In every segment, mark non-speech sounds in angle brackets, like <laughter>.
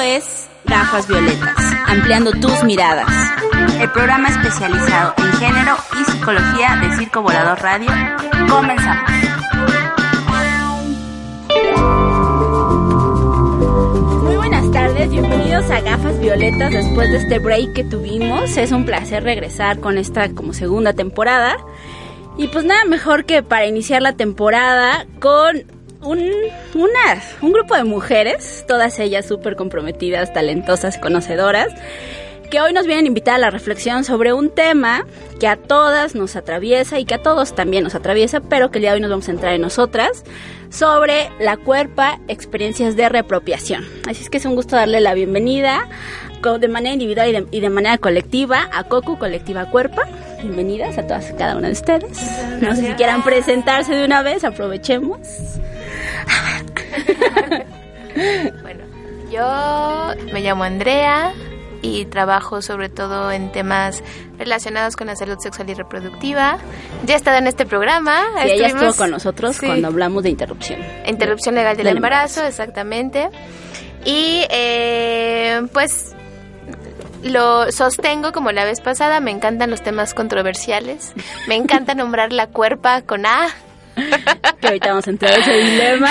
es Gafas Violetas, ampliando tus miradas. El programa especializado en género y psicología de Circo Volador Radio. Comenzamos. Muy buenas tardes, bienvenidos a Gafas Violetas después de este break que tuvimos. Es un placer regresar con esta como segunda temporada. Y pues nada mejor que para iniciar la temporada con un, una, un grupo de mujeres, todas ellas súper comprometidas, talentosas, conocedoras, que hoy nos vienen a invitar a la reflexión sobre un tema que a todas nos atraviesa y que a todos también nos atraviesa, pero que el día de hoy nos vamos a centrar en nosotras, sobre la cuerpa, experiencias de reapropiación. Así es que es un gusto darle la bienvenida de manera individual y de, y de manera colectiva a Cocu Colectiva Cuerpa. Bienvenidas a todas y cada una de ustedes. No sé si quieran presentarse de una vez, aprovechemos. <laughs> bueno, yo me llamo Andrea y trabajo sobre todo en temas relacionados con la salud sexual y reproductiva. Ya he estado en este programa. Y ella estuvo con nosotros cuando hablamos de interrupción. Interrupción legal del, embarazo, exactamente. Y eh, pues lo sostengo como la vez pasada, me encantan los temas controversiales, me encanta <laughs> nombrar la cuerpa con A, que ahorita vamos a entrar en ese dilema.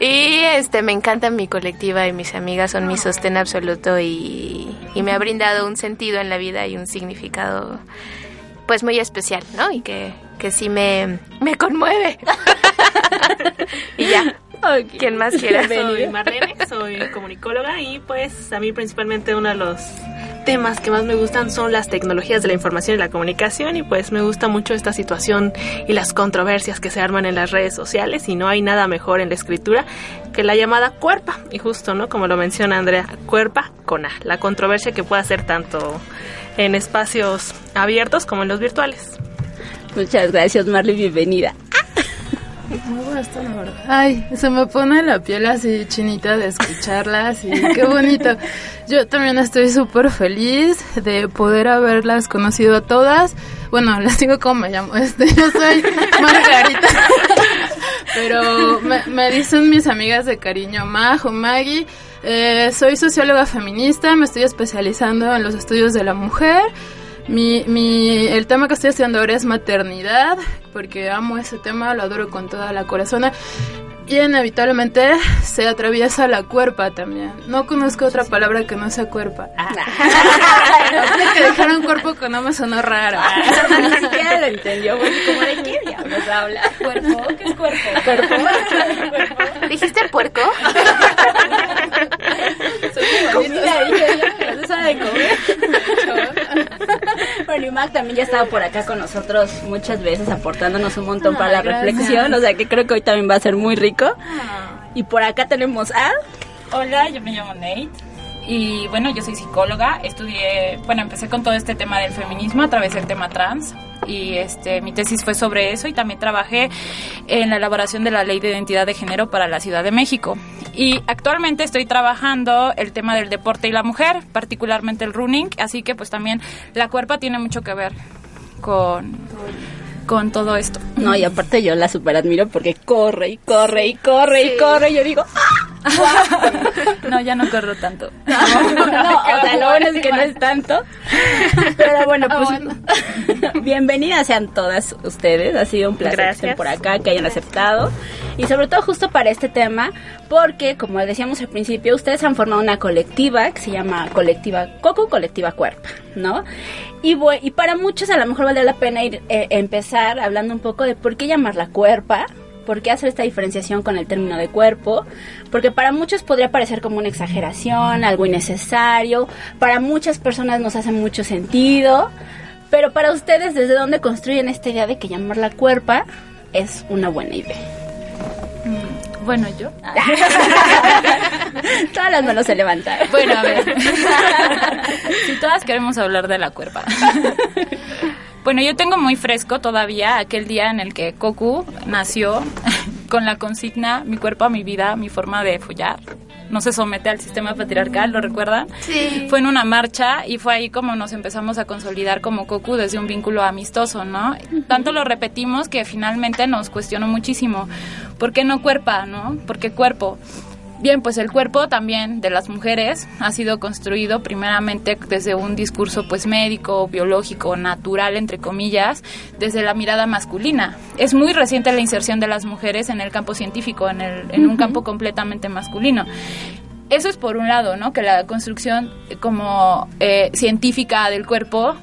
y este me encanta mi colectiva y mis amigas son mi sostén absoluto y, y, me ha brindado un sentido en la vida y un significado pues muy especial, ¿no? Y que, que sí me, me conmueve. <laughs> y ya. ¿Quién más <laughs> quiere? Soy Marlene, soy <laughs> comunicóloga y pues a mí principalmente uno de los temas que más me gustan son las tecnologías de la información y la comunicación y pues me gusta mucho esta situación y las controversias que se arman en las redes sociales y no hay nada mejor en la escritura que la llamada cuerpa y justo, ¿no? Como lo menciona Andrea, cuerpa con A, la controversia que puede hacer tanto en espacios abiertos como en los virtuales. Muchas gracias Marley, bienvenida. Ay, se me pone la piel así chinita de escucharlas y qué bonito. Yo también estoy súper feliz de poder haberlas conocido a todas. Bueno, les digo cómo me llamo. <laughs> Este, yo soy Margarita. Pero me, dicen mis amigas de cariño Majo, Maggie. Eh, soy socióloga feminista, me estoy especializando en los estudios de la mujer. Mi, mi, el tema que estoy estudiando ahora es maternidad, porque amo ese tema, lo adoro con toda la corazón. Y inevitablemente se atraviesa la cuerpa también. No conozco otra palabra que no sea cuerpa. Ah. <laughs> que dejar un cuerpo con no me sonó raro. Ni siquiera lo entendió. ¿Cómo de qué diablos habla? ¿Cuerpo? ¿Qué es cuerpo? ¿Cuerpo? ¿Cuerpo? ¿Dijiste el puerco? <laughs> Comida, de comer. <laughs> bueno, y Mac también ya ha estado por acá con nosotros muchas veces aportándonos un montón para la reflexión. O sea que creo que hoy también va a ser muy rico y por acá tenemos a... Hola, yo me llamo Nate. Y bueno, yo soy psicóloga, estudié, bueno, empecé con todo este tema del feminismo a través del tema trans y este mi tesis fue sobre eso y también trabajé en la elaboración de la Ley de Identidad de Género para la Ciudad de México. Y actualmente estoy trabajando el tema del deporte y la mujer, particularmente el running, así que pues también la cuerpa tiene mucho que ver con con todo esto. No, y aparte yo la super admiro porque corre y corre y corre y corre y yo digo, ¡Ah! <laughs> no, ya no corro tanto. <laughs> No, o sea, lo bueno es que no es tanto. Pero bueno, pues <laughs> bienvenidas sean todas ustedes. Ha sido un placer que estén por acá, que hayan aceptado. Y sobre todo justo para este tema, porque como decíamos al principio, ustedes han formado una colectiva que se llama Colectiva Coco, Colectiva Cuerpa, ¿no? Y, para muchos a lo mejor vale la pena ir eh, empezar hablando un poco de por qué llamarla cuerpa, por qué hacer esta diferenciación con el término de cuerpo, porque para muchos podría parecer como una exageración, algo innecesario, para muchas personas nos hace mucho sentido, pero para ustedes, ¿desde dónde construyen esta idea de que llamarla cuerpa es una buena idea? Bueno, yo. <laughs> todas las manos se levantan. Bueno, a ver. <laughs> si todas queremos hablar de la cuerpa. <laughs> Bueno, yo tengo muy fresco todavía aquel día en el que Cocu nació con la consigna mi cuerpo, mi vida, mi forma de follar. No se somete al sistema patriarcal, ¿lo recuerdan? Sí. Fue en una marcha y fue ahí como nos empezamos a consolidar como Cocu desde un vínculo amistoso, ¿no? Tanto lo repetimos que finalmente nos cuestionó muchísimo. ¿Por qué no cuerpa, no? ¿Por qué cuerpo? Bien, pues el cuerpo también de las mujeres ha sido construido primeramente desde un discurso pues médico, biológico, natural, entre comillas, desde la mirada masculina. Es muy reciente la inserción de las mujeres en el campo científico, en, el, en un campo completamente masculino. Eso es por un lado, ¿no? Que la construcción como eh, científica del cuerpo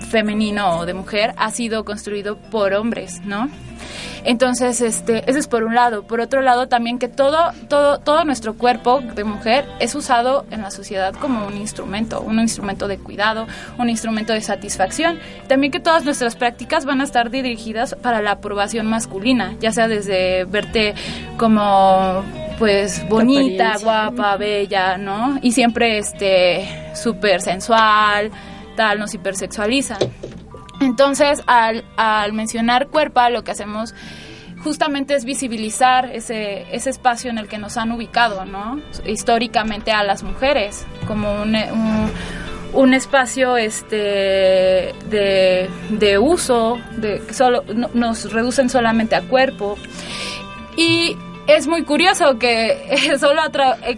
femenino o de mujer ha sido construido por hombres, ¿no? Entonces, este, eso es por un lado. Por otro lado, también que todo, todo, todo nuestro cuerpo de mujer es usado en la sociedad como un instrumento, un instrumento de cuidado, un instrumento de satisfacción. También que todas nuestras prácticas van a estar dirigidas para la aprobación masculina, ya sea desde verte como pues bonita, guapa, bella, ¿no? Y siempre este súper sensual, tal, nos hipersexualizan. Entonces, al, mencionar cuerpa, lo que hacemos justamente es visibilizar ese, ese espacio en el que nos han ubicado, ¿no? Históricamente a las mujeres, como un, un, espacio este de, de, uso, de solo nos reducen solamente a cuerpo. Y es muy curioso que, <laughs> solo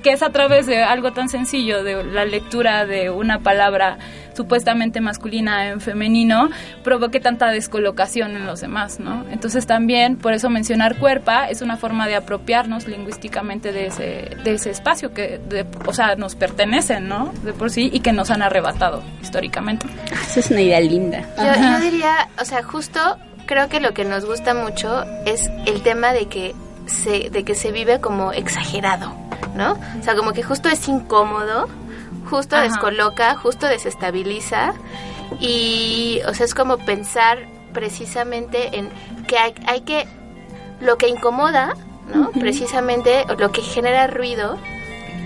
que es a través de algo tan sencillo, de la lectura de una palabra supuestamente masculina en femenino, provoque tanta descolocación en los demás, ¿no? Entonces también, por eso mencionar cuerpa es una forma de apropiarnos lingüísticamente de ese, de ese espacio que, o sea, nos pertenecen, ¿no? De por sí y que nos han arrebatado históricamente. Esa es una idea linda. Yo, yo diría, o sea, justo creo que lo que nos gusta mucho es el tema de que se, de que se vive como exagerado, ¿no? O sea, como que justo es incómodo, justo descoloca, justo desestabiliza y, o sea, es como pensar precisamente en que hay, hay que, lo que incomoda, ¿no? Precisamente lo que genera ruido,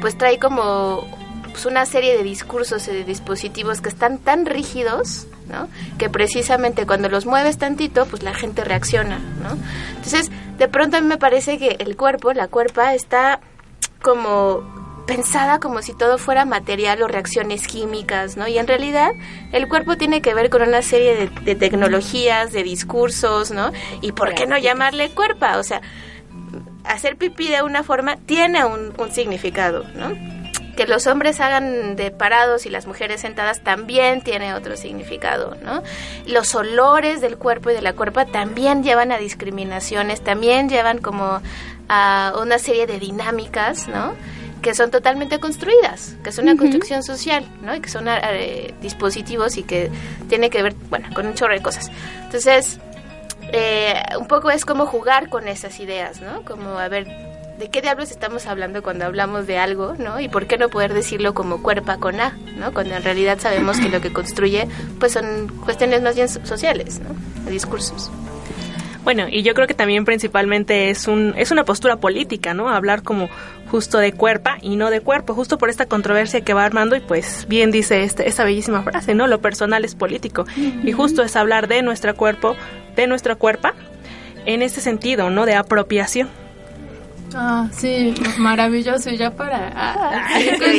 pues trae como pues, una serie de discursos y de dispositivos que están tan rígidos, ¿no? Que precisamente cuando los mueves tantito, pues la gente reacciona, ¿no? Entonces, de pronto a mí me parece que el cuerpo, la cuerpa, está como pensada como si todo fuera material o reacciones químicas, ¿no? Y en realidad el cuerpo tiene que ver con una serie de, tecnologías, de discursos, ¿no? Y ¿por qué no llamarle cuerpa? O sea, hacer pipí de una forma tiene un, un significado, ¿no? Que los hombres hagan de parados y las mujeres sentadas también tiene otro significado, ¿no? Los olores del cuerpo y de la cuerpa también llevan a discriminaciones, también llevan como a una serie de dinámicas, ¿no? que son totalmente construidas, que es una construcción social, ¿no? Y que son eh, dispositivos y que tiene que ver, bueno, con un chorro de cosas. Entonces, eh, un poco es como jugar con esas ideas, ¿no? Como, a ver, ¿de qué diablos estamos hablando cuando hablamos de algo, ¿no? Y por qué no poder decirlo como cuerpa con A, ¿no? Cuando en realidad sabemos que lo que construye, pues son cuestiones más bien sociales, ¿no? Discursos. Bueno, y yo creo que también principalmente es un es una postura política, ¿no? Hablar como justo de cuerpa y no de cuerpo, justo por esta controversia que va armando y pues bien dice este, esta bellísima frase, ¿no? Lo personal es político y justo es hablar de nuestro cuerpo, de nuestra cuerpa en ese sentido, ¿no? De apropiación. Ah, sí, maravilloso. Y ya para. Ah,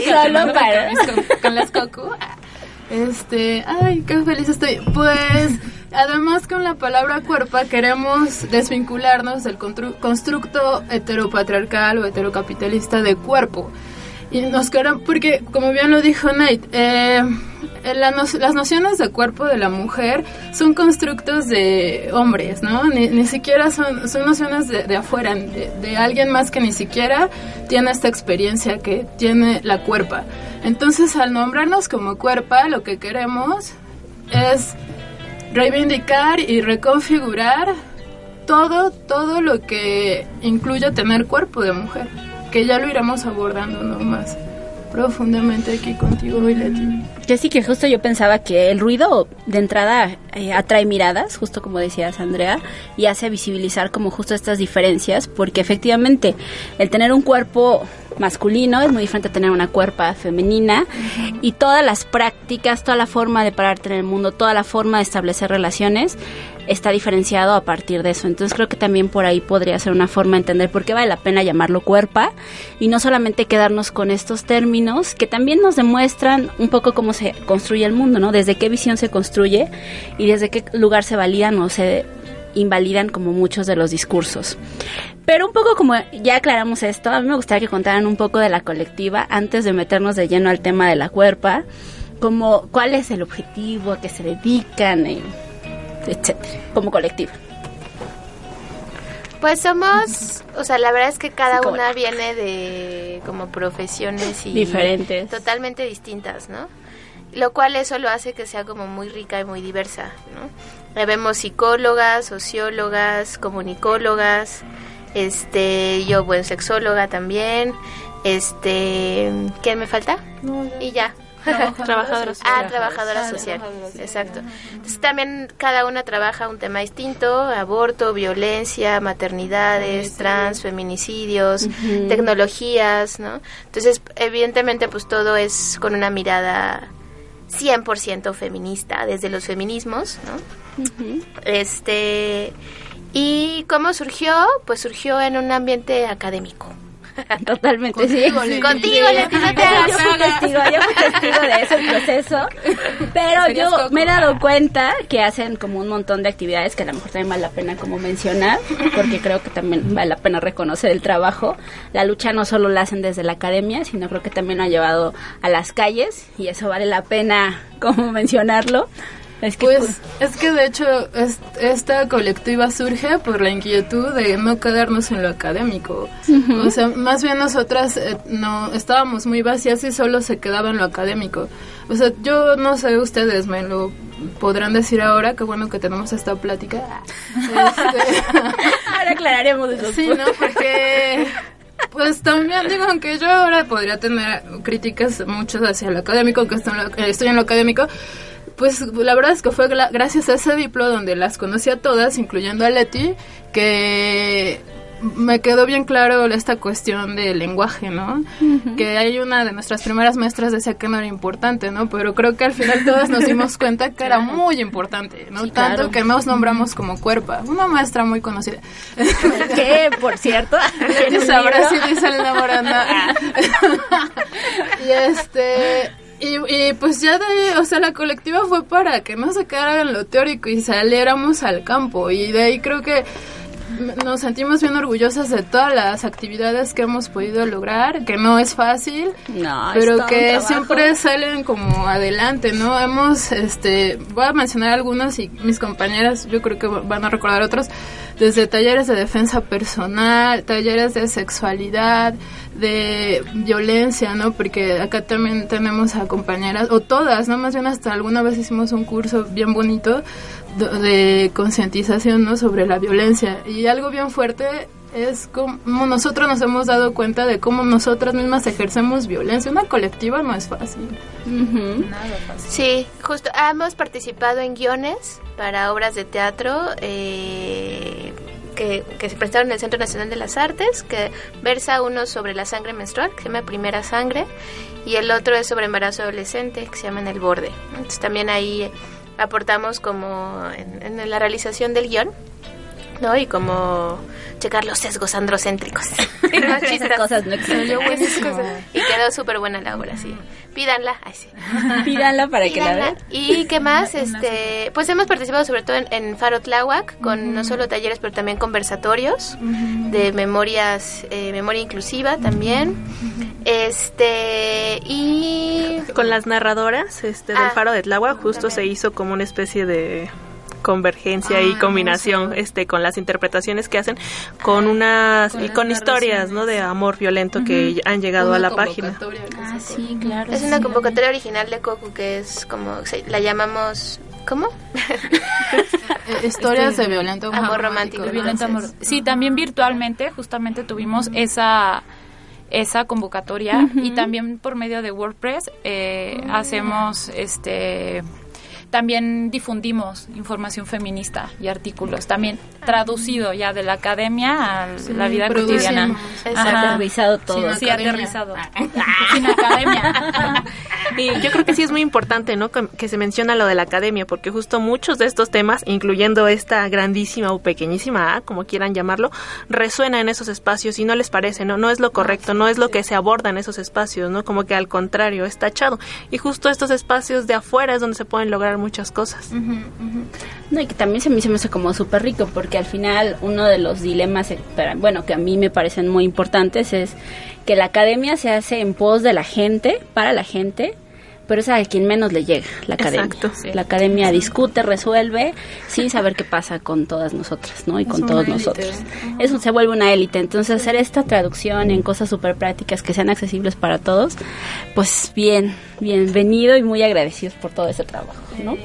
solo para. Con, las <laughs> cocu. Ah, este. Ay, qué feliz estoy. Pues. Además, con la palabra cuerpa queremos desvincularnos del constructo heteropatriarcal o heterocapitalista de cuerpo. Y nos queremos, porque como bien lo dijo Nate, eh, las nociones de cuerpo de la mujer son constructos de hombres, ¿no? Ni, siquiera son, son nociones de, afuera, de, de, alguien más que ni siquiera tiene esta experiencia que tiene la cuerpa. Entonces, al nombrarnos como cuerpa, lo que queremos es reivindicar y reconfigurar todo, todo lo que incluye tener cuerpo de mujer, que ya lo iremos abordando ¿no? más profundamente aquí contigo, Leti. Que sí, que justo yo pensaba que el ruido de entrada eh, atrae miradas, justo como decías Andrea, y hace visibilizar como justo estas diferencias, porque efectivamente el tener un cuerpo masculino es muy diferente a tener una cuerpa femenina y todas las prácticas, toda la forma de pararte en el mundo, toda la forma de establecer relaciones está diferenciado a partir de eso. Entonces creo que también por ahí podría ser una forma de entender por qué vale la pena llamarlo cuerpa y no solamente quedarnos con estos términos que también nos demuestran un poco cómo se construye el mundo, ¿no? Desde qué visión se construye y desde qué lugar se validan o se invalidan como muchos de los discursos. Pero un poco como ya aclaramos esto, a mí me gustaría que contaran un poco de la colectiva antes de meternos de lleno al tema de la cuerpa, como cuál es el objetivo, a qué se dedican, etcétera, como colectiva. Pues somos, o sea, la verdad es que cada una viene de como profesiones y Diferentes. totalmente distintas, ¿no? Lo cual eso lo hace que sea como muy rica y muy diversa, ¿no? Vemos psicólogas, sociólogas, comunicólogas, este, yo, buen sexóloga también, este, ¿qué me falta? Y ya. <laughs> Trabajadora Ah, trabajadora social, exacto. Entonces también cada una trabaja un tema distinto, aborto, violencia, maternidades, trans, feminicidios, tecnologías, ¿no? Entonces, evidentemente, pues todo es con una mirada 100% feminista, desde los feminismos, ¿no? Este, ¿y cómo surgió? Pues surgió en un ambiente académico. <laughs> Totalmente, sí. Contigo, Leti, no te hagas. Yo fui testigo, yo fui testigo de ese proceso, <laughs> pero yo Coco. me he dado cuenta que hacen como un montón de actividades que a lo mejor también vale la pena como mencionar, porque creo que también vale la pena reconocer el trabajo. La lucha no solo la hacen desde la academia, sino creo que también lo han llevado a las calles y eso vale la pena como mencionarlo. Es que Pues es que de hecho es- esta colectiva surge por la inquietud de no quedarnos en lo académico. O sea, más bien nosotras eh, no estábamos muy vacías y solo se quedaba en lo académico. O sea, yo no sé ustedes me lo podrán decir ahora, qué bueno que tenemos esta plática. Este, <laughs> ahora aclararemos eso. Sí, ¿no? Porque, pues también digo, aunque yo ahora podría tener críticas muchas hacia lo académico, eh, estoy en lo académico, pues la verdad es que fue gracias a ese diplo donde las conocí a todas, incluyendo a Leti, que me quedó bien claro esta cuestión del lenguaje, ¿no? Que hay una de nuestras primeras maestras decía que no era importante, ¿no? Pero creo que al final todas nos dimos cuenta que era muy importante, ¿no? Sí, Tanto claro. que nos nombramos como cuerpa. Una maestra muy conocida. <laughs> que, por cierto, <laughs> libro. si dice el nombre no. y este y, y pues ya de ahí, o sea, la colectiva fue para que no se quedara en lo teórico y saliéramos al campo. Y de ahí creo que nos sentimos bien orgullosas de todas las actividades que hemos podido lograr, que no es fácil, No, pero que siempre salen como adelante, ¿no? Hemos, este, voy a mencionar algunos y mis compañeras, yo creo que van a recordar otros, desde talleres de defensa personal, talleres de sexualidad, de violencia, ¿no? Porque acá también tenemos a compañeras, o todas, ¿no? Más bien hasta alguna vez hicimos un curso bien bonito de concientización, ¿no? Sobre la violencia. Y algo bien fuerte es como nosotros nos hemos dado cuenta de cómo nosotras mismas ejercemos violencia. Una colectiva no es fácil. Sí, justo hemos participado en guiones para obras de teatro eh, que, que se prestaron en el Centro Nacional de las Artes, que versa uno sobre la sangre menstrual, que se llama Primera Sangre, y el otro es sobre embarazo adolescente, que se llama En el Borde. Entonces también ahí aportamos como en, en la realización del guion, ¿no? Y como checar los sesgos androcéntricos. <laughs> <laughs> Esas cosas no existen. Esas cosas. Y quedó súper buena la obra, sí. Pídanla. Ay, sí. <laughs> Pídanla para que la vean. Y qué más, este, pues hemos participado sobre todo en, en Faro Tláhuac, con no solo talleres, pero también conversatorios de memorias, eh, memoria inclusiva también. Este, y Con las narradoras este, del Ah, Faro de Tláhuac justo también. se hizo como una especie de convergencia y combinación este con las interpretaciones que hacen con unas Con y con historias no de amor violento que han llegado a la página. Ah, sí, claro. es una convocatoria original de Coco que es como, se- la llamamos, ¿cómo? <laughs> Eh, historias de violento Amor romántico. De violento amor. Sí, también virtualmente, justamente tuvimos esa esa convocatoria y también por medio de WordPress eh, hacemos este también difundimos información feminista y artículos también traducido ya de la academia a la vida cotidiana. Aterrizado todo. Sin sí academia. aterrizado <laughs> sin academia <laughs> Y yo creo que sí es muy importante, ¿no? Que, que se menciona lo de la academia, porque justo muchos de estos temas, incluyendo esta grandísima o pequeñísima A, como quieran llamarlo, resuena en esos espacios y no les parece, ¿no? No es lo correcto, no es lo que se aborda en esos espacios, ¿no? Como que al contrario, es tachado. Y justo estos espacios de afuera es donde se pueden lograr muchas cosas. No, y que también se me, se me hace como súper rico, porque al final uno de los dilemas, eh, bueno, que a mí me parecen muy importantes es que la academia se hace en pos de la gente, para la gente, pero es a quien menos le llega la academia. Exacto, sí. La academia discute, resuelve, sin saber qué pasa con todas nosotras, ¿no? Y con todos élite. nosotros. Eso se vuelve una élite. Entonces, hacer esta traducción en cosas súper prácticas que sean accesibles para todos, pues bien, bienvenido y muy agradecidos por todo ese trabajo, ¿no?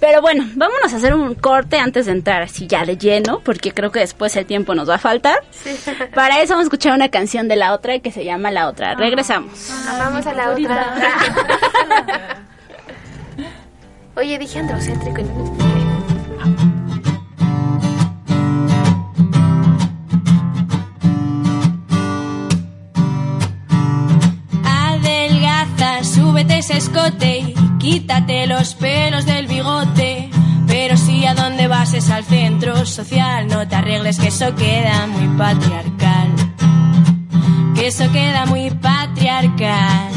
Pero bueno, vámonos a hacer un corte antes de entrar así ya de lleno, porque creo que después el tiempo nos va a faltar. <laughs> Para eso vamos a escuchar una canción de la otra que se llama La Otra. Regresamos. Vamos a la otra. <laughs> Oye, dije androcéntrico. Adelgaza, súbete ese escote y quítate los pelos del a dónde vas es al centro social, no te arregles que eso queda muy patriarcal. Que eso queda muy patriarcal.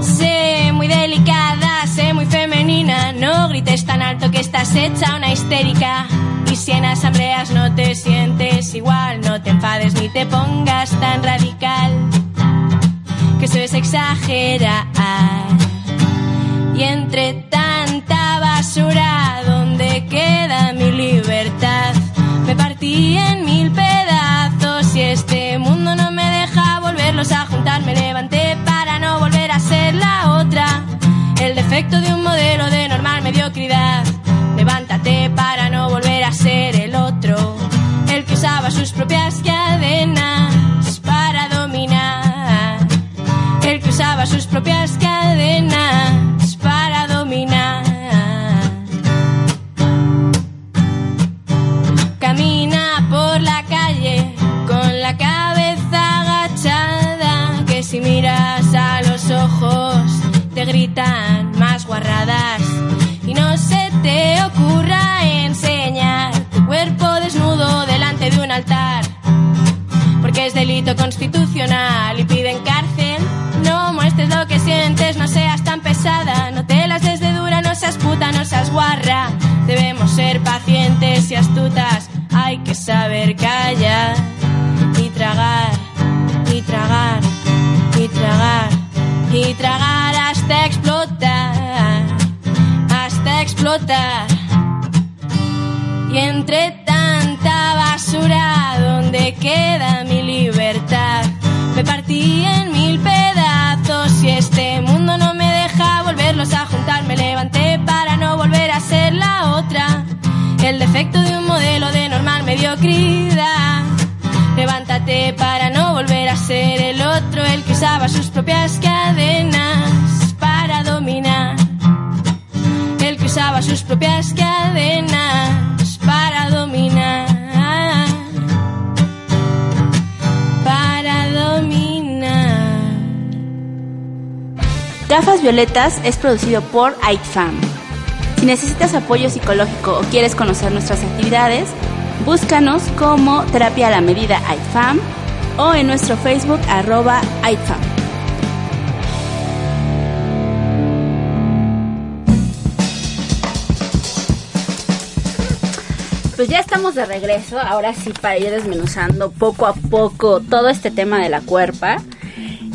Sé muy delicada, sé muy femenina, no grites tan alto que estás hecha una histérica. Y si en asambleas no te sientes igual, no te enfades ni te pongas tan radical que eso es exagerar. Y entre tanta basura, ¿dónde queda mi libertad? Me partí en mil pedazos y este mundo no me deja volverlos a juntar. Me levanté para no volver a ser la otra. El defecto de un modelo de normal mediocridad. Levántate para no volver a ser el otro. El que usaba sus propias cadenas Y no se te ocurra enseñar tu cuerpo desnudo delante de un altar. Porque es delito constitucional y piden cárcel. No muestres lo que sientes, no seas tan pesada, no te las des de dura, no seas puta, no seas guarra. Debemos ser pacientes y astutas, hay que saber callar Y entre tanta basura, ¿dónde queda mi libertad? Me partí en mil pedazos y este mundo no me deja volverlos a juntar. Me levanté para no volver a ser la otra. El defecto de un modelo de normal mediocridad. Levántate para no volver a ser el otro, el que usaba sus propias cadenas propias cadenas para dominar. Para dominar. Gafas Violetas es producido por AITFAM. Si necesitas apoyo psicológico o quieres conocer nuestras actividades, búscanos como Terapia a la Medida AITFAM o en nuestro Facebook arroba AITFAM. Pues ya estamos de regreso, ahora sí para ir desmenuzando poco a poco todo este tema de la cuerpa.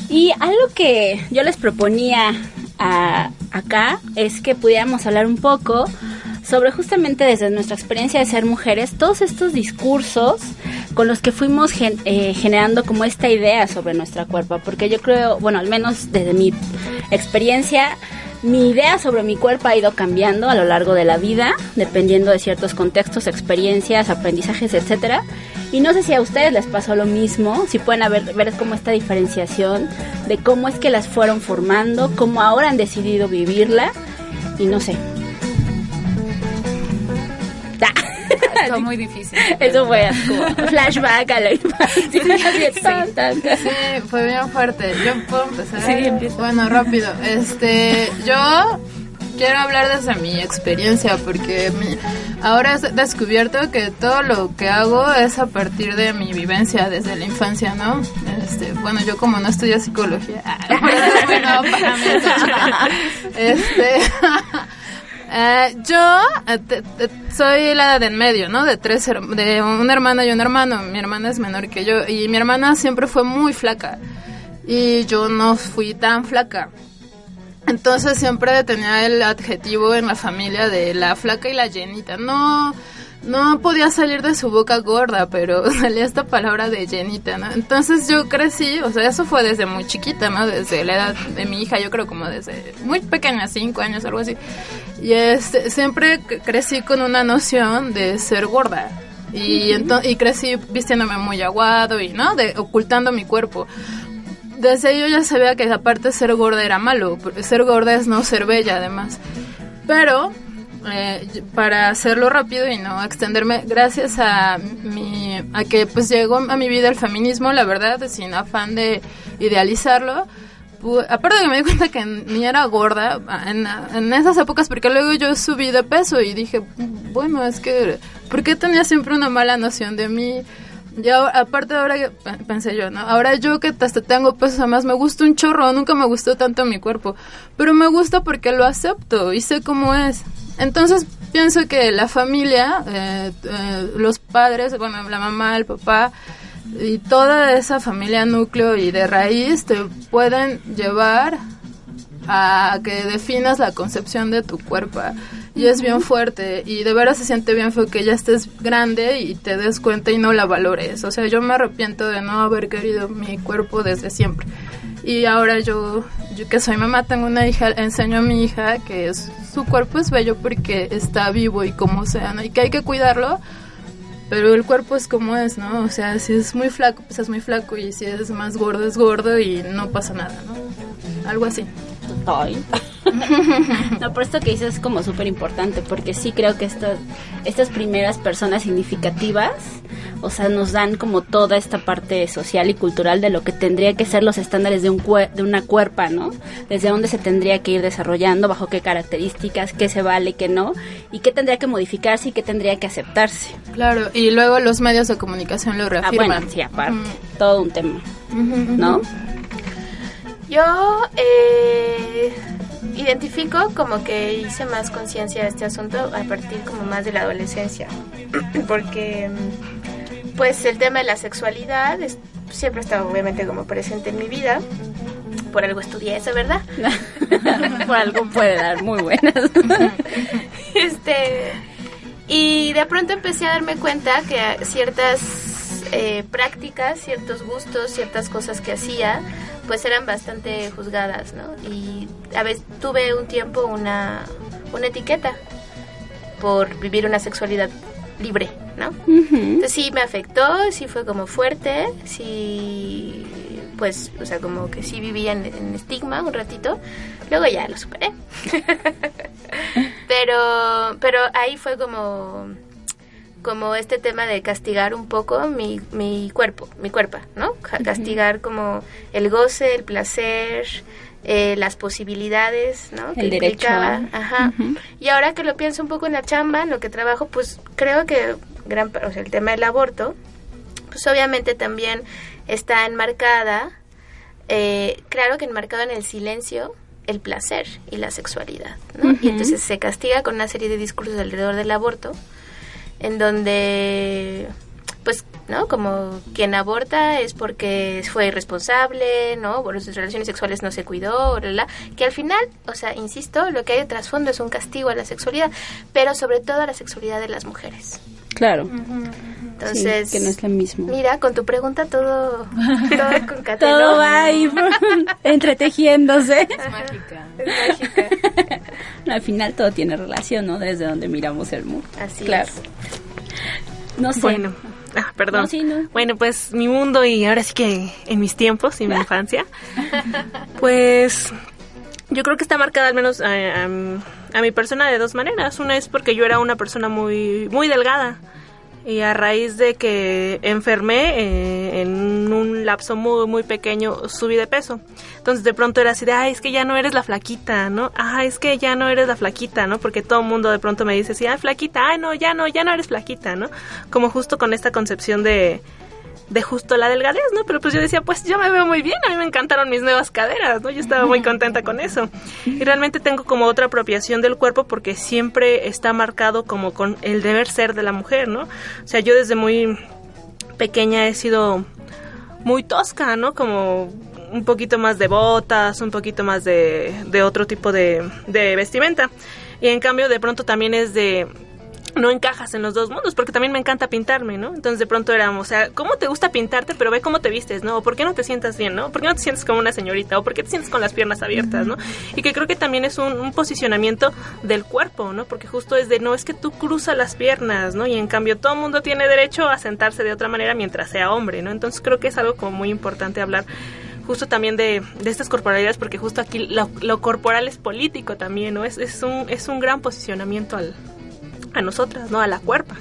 Y algo que yo les proponía acá es que pudiéramos hablar un poco sobre justamente desde nuestra experiencia de ser mujeres, todos estos discursos con los que fuimos eh, generando como esta idea sobre nuestra cuerpo, porque yo creo, bueno, al menos desde mi experiencia, mi idea sobre mi cuerpo ha ido cambiando a lo largo de la vida, dependiendo de ciertos contextos, experiencias, aprendizajes, etcétera. Y no sé si a ustedes les pasó lo mismo, si pueden haber, ver como esta diferenciación de cómo es que las fueron formando, cómo ahora han decidido vivirla y no sé. <laughs> Fue muy difícil. Eso fue como flashback a la infancia. <laughs> Sí, <laughs> fue bien fuerte. Yo puedo empezar. Sí, empieza. Bueno, rápido. Este, yo quiero hablar desde mi experiencia porque mi- ahora he descubierto que todo lo que hago es a partir de mi vivencia desde la infancia, ¿no? Este, bueno, yo como no estudio psicología, nuevo para mí. Este, eh, yo eh, soy la de en medio, ¿no? De tres, de una hermana y un hermano. Mi hermana es menor que yo y mi hermana siempre fue muy flaca y yo no fui tan flaca. Entonces siempre tenía el adjetivo en la familia de la flaca y la llenita. No, no podía salir de su boca gorda, pero <laughs> salía esta palabra de llenita, ¿no? Entonces yo crecí, o sea, eso fue desde muy chiquita, ¿no? Desde la edad de mi hija, yo creo como desde muy pequeña, cinco años, algo así. Y este, siempre crecí con una noción de ser gorda. Y, y crecí vistiéndome muy aguado y, ¿no? De, ocultando mi cuerpo desde ahí yo ya sabía que aparte ser gorda era malo, porque ser gorda es no ser bella además. Pero eh, para hacerlo rápido y no extenderme, gracias a mi a que pues llegó a mi vida el feminismo, la verdad, sin afán de idealizarlo. Aparte de que me di cuenta que ni era gorda en, en esas épocas, porque luego yo subí de peso y dije, bueno, es que, ¿por qué tenía siempre una mala noción de mí? Y ahora- aparte ahora que- pensé yo, ¿no? Ahora yo que hasta tengo pesos además me gusta un chorro, nunca me gustó tanto mi cuerpo, pero me gusta porque lo acepto y sé cómo es. Entonces pienso que la familia, eh, eh, los padres, bueno, la mamá, el papá y toda esa familia núcleo y de raíz te pueden llevar a que definas la concepción de tu cuerpo. Y es bien fuerte y de veras se siente bien feo que ya estés grande y te des cuenta y no la valores. O sea, yo me arrepiento de no haber querido mi cuerpo desde siempre. Y ahora yo, yo que soy mamá, tengo una hija, enseño a mi hija que su cuerpo es bello porque está vivo y como sea, ¿no? Y que hay que cuidarlo, pero el cuerpo es como es, ¿no? O sea, si es muy flaco, pues es muy flaco y si es más gordo, es gordo y no pasa nada, ¿no? Algo así. <laughs> no, pero esto que dices es como súper importante, porque sí creo que estas estas primeras personas significativas, o sea, nos dan como toda esta parte social y cultural de lo que tendría que ser los estándares de, un cue- de una cuerpa, ¿no? Desde dónde se tendría que ir desarrollando, bajo qué características, qué se vale, qué no, y qué tendría que modificarse y qué tendría que aceptarse. Claro, y luego los medios de comunicación lo Ah, reafirman. bueno, sí, aparte, todo un tema, ¿no? Yo eh, identifico como que hice más conciencia de este asunto a partir como más de la adolescencia, <clears throat> porque mm, pues el tema de la sexualidad es- siempre ha estado obviamente como presente en mi vida. Por algo estudié eso, ¿verdad? <laughs> Por algo puede dar muy buenas. <laughs> este y de pronto empecé a darme cuenta que ciertas eh, prácticas, ciertos gustos, ciertas cosas que hacía, pues eran bastante juzgadas, ¿no? Y a veces tuve un tiempo una, una etiqueta por vivir una sexualidad libre, ¿no? Entonces sí me afectó, sí fue como fuerte, sí, pues, o sea, como que sí vivía en, en estigma un ratito, luego ya lo superé. <laughs> pero, pero ahí fue como, como este tema de castigar un poco mi, mi cuerpo, mi cuerpo, ¿no? Ca- Castigar como el goce, el placer, eh, las posibilidades, ¿no? El derecho implicaba. a- Ajá. Y ahora que lo pienso un poco en la chamba, en lo que trabajo, pues creo que gran, o sea, el tema del aborto, pues obviamente también está enmarcada, eh, claro que enmarcado en el silencio, el placer y la sexualidad, ¿no? Y entonces se castiga con una serie de discursos alrededor del aborto, en donde, pues, ¿no? Como quien aborta es porque fue irresponsable, ¿no? Por sus relaciones sexuales no se cuidó, bla, bla, que al final, o sea, insisto, lo que hay de trasfondo es un castigo a la sexualidad, pero sobre todo a la sexualidad de las mujeres. Claro. Entonces, Sí, que no es lo mismo. Mira, con tu pregunta todo, todo <laughs> concatenó. Todo va ahí <laughs> entretejiéndose. Es mágica. <laughs> Al final todo tiene relación, ¿no? Desde donde miramos el mundo. Así Claro. es. No sé. Bueno, ah, perdón. No, sí, no. Bueno, pues mi mundo y ahora sí que en mis tiempos y mi <laughs> infancia, pues yo creo que está marcada al menos a, a- a mi persona de dos maneras. Una es porque yo era una persona muy muy delgada. y a raíz de que enfermé eh, en un lapso muy muy pequeño subí de peso entonces de pronto era así de ay es que ya no eres la flaquita no ah es que ya no eres la flaquita no porque todo el mundo de pronto me dice sí ay flaquita ay no ya no ya no eres flaquita no como justo con esta concepción de de justo la delgadez, ¿no? Pero pues yo decía, pues yo me veo muy bien, a mí me encantaron mis nuevas caderas, ¿no? Yo estaba muy contenta con eso. Y realmente tengo como otra apropiación del cuerpo porque siempre está marcado como con el deber ser de la mujer, ¿no? O sea, yo desde muy pequeña he sido muy tosca, ¿no? Como un poquito más de botas, un poquito más de, de otro tipo de, de vestimenta. Y en cambio de pronto también es de no encajas en los dos mundos, porque también me encanta pintarme, ¿no? Entonces de pronto éramos, o sea, ¿cómo te gusta pintarte? Pero ve cómo te vistes, ¿no? O ¿por qué no te sientas bien, ¿no? ¿Por qué no te sientes como una señorita? ¿O por qué te sientes con las piernas abiertas, ¿no? Y que creo que también es un, un posicionamiento del cuerpo, ¿no? Porque justo es de, no, es que tú cruzas las piernas, ¿no? Y en cambio todo el mundo tiene derecho a sentarse de otra manera mientras sea hombre, ¿no? Entonces creo que es algo como muy importante hablar justo también de, de estas corporalidades, porque justo aquí lo, corporal es político también, ¿no? Es, es, un, es un gran posicionamiento al, a nosotras, ¿no? A la cuerpa.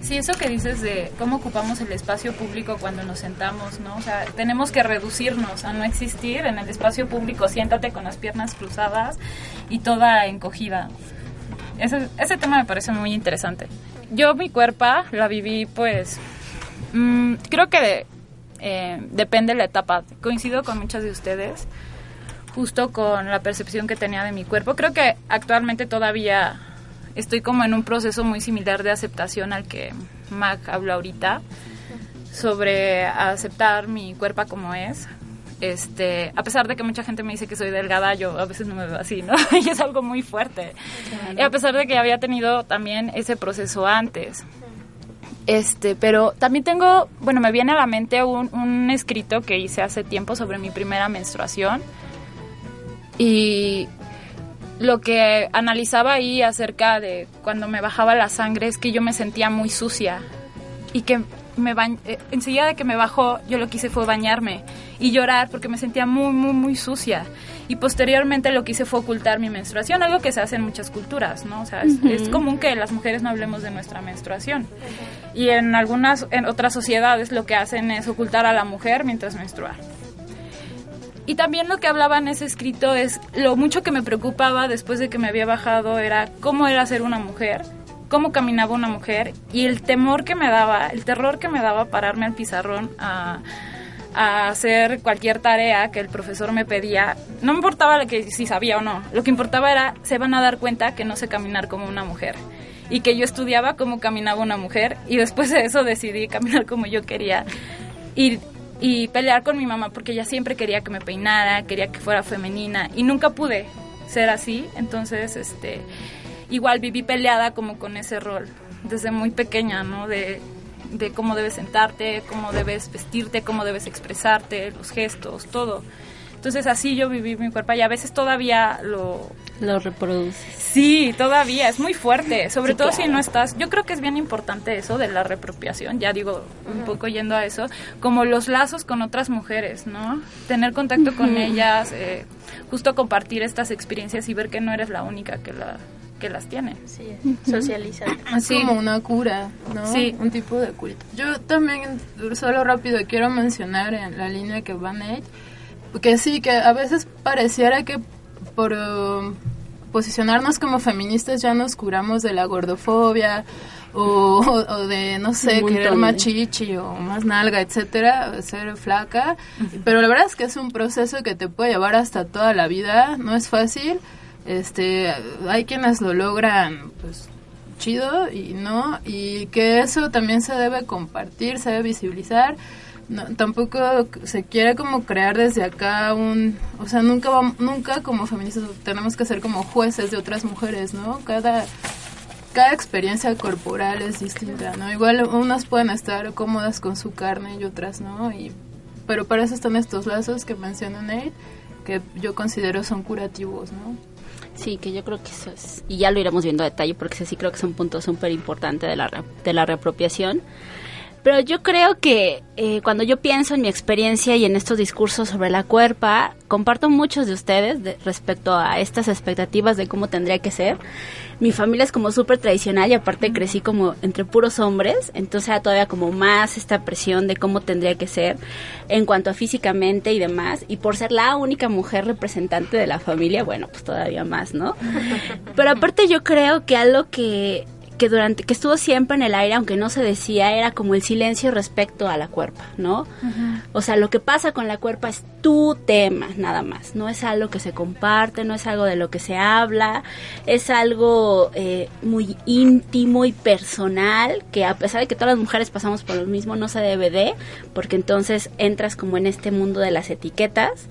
Sí, eso que dices de cómo ocupamos el espacio público cuando nos sentamos, ¿no? O sea, tenemos que reducirnos a no existir en el espacio público. Siéntate con las piernas cruzadas y toda encogida. Ese, ese tema me parece muy interesante. Yo mi cuerpo la viví, pues, mmm, creo que eh, depende de la etapa. Coincido con muchas de ustedes, justo con la percepción que tenía de mi cuerpo. Creo que actualmente todavía estoy como en un proceso muy similar de aceptación al que Mac habló ahorita sobre aceptar mi cuerpo como es. Este, a pesar de que mucha gente me dice que soy delgada, yo a veces no me veo así, ¿no? <laughs> y es algo muy fuerte. Y a pesar de que había tenido también ese proceso antes. Este, pero también tengo, bueno, me viene a la mente un, un escrito que hice hace tiempo sobre mi primera menstruación. Y lo que analizaba ahí acerca de cuando me bajaba la sangre es que yo me sentía muy sucia y que me ba eh, enseguida de que me bajó yo lo que hice fue bañarme y llorar porque me sentía muy muy muy sucia y posteriormente lo que hice fue ocultar mi menstruación algo que se hace en muchas culturas no o sea es, uh -huh. es común que las mujeres no hablemos de nuestra menstruación. Y en algunas en otras sociedades lo que hacen es ocultar a la mujer mientras menstrua y también lo que hablaba en ese escrito es lo mucho que me preocupaba después de que me había bajado era cómo era ser una mujer, cómo caminaba una mujer y el temor que me daba, el terror que me daba pararme al pizarrón a, a hacer cualquier tarea que el profesor me pedía. No me importaba que si sabía o no, lo que importaba era se van a dar cuenta que no sé caminar como una mujer y que yo estudiaba cómo caminaba una mujer y después de eso decidí caminar como yo quería. Y y pelear con mi mamá porque ella siempre quería que me peinara, quería que fuera femenina y nunca pude ser así, entonces este igual viví peleada como con ese rol desde muy pequeña, ¿no? De, de cómo debes sentarte, cómo debes vestirte, cómo debes expresarte, los gestos, todo. Entonces así yo viví mi cuerpo y a veces todavía lo... Lo reproduces. Sí, todavía, es muy fuerte, sobre sí, todo claro. si no estás... Yo creo que es bien importante eso de la repropiación, ya digo, un poco yendo a eso, como los lazos con otras mujeres, ¿no? Tener contacto uh -huh. con ellas, eh, justo compartir estas experiencias y ver que no eres la única que la que las tiene. Sí, socializar. Es sí. como una cura, ¿no? Sí. Un tipo de curita. Yo también, solo rápido, quiero mencionar en la línea que va Nate, que sí, que a veces pareciera que por uh, posicionarnos como feministas ya nos curamos de la gordofobia o, o de, no sé, querer más chichi o más nalga, etcétera, ser flaca. Uh -huh. Pero la verdad es que es un proceso que te puede llevar hasta toda la vida, no es fácil. Este, hay quienes lo logran, pues, chido y no, y que eso también se debe compartir, se debe visibilizar no, tampoco se quiere como crear desde acá un, o sea, nunca vamos, nunca como feministas tenemos que ser como jueces de otras mujeres, ¿no? Cada cada experiencia corporal es distinta, ¿no? Igual unas pueden estar cómodas con su carne y otras no, y pero para eso están estos lazos que menciona Nate, que yo considero son curativos, ¿no? Sí, que yo creo que eso es, y ya lo iremos viendo a detalle porque sí creo que es un punto súper importante de la, de la reapropiación Pero yo creo que eh, cuando yo pienso en mi experiencia y en estos discursos sobre la cuerpa, comparto muchos de ustedes de- respecto a estas expectativas de cómo tendría que ser. Mi familia es como súper tradicional y aparte crecí como entre puros hombres, entonces era todavía como más esta presión de cómo tendría que ser en cuanto a físicamente y demás. Y por ser la única mujer representante de la familia, bueno, pues todavía más, ¿no? <laughs> Pero aparte yo creo que algo que que durante que estuvo siempre en el aire aunque no se decía era como el silencio respecto a la cuerpa, ¿no? O sea, lo que pasa con la cuerpa es tu tema, nada más. No es algo que se comparte, no es algo de lo que se habla, es algo eh, muy íntimo y personal que a pesar de que todas las mujeres pasamos por lo mismo, no se debe de, porque entonces entras como en este mundo de las etiquetas.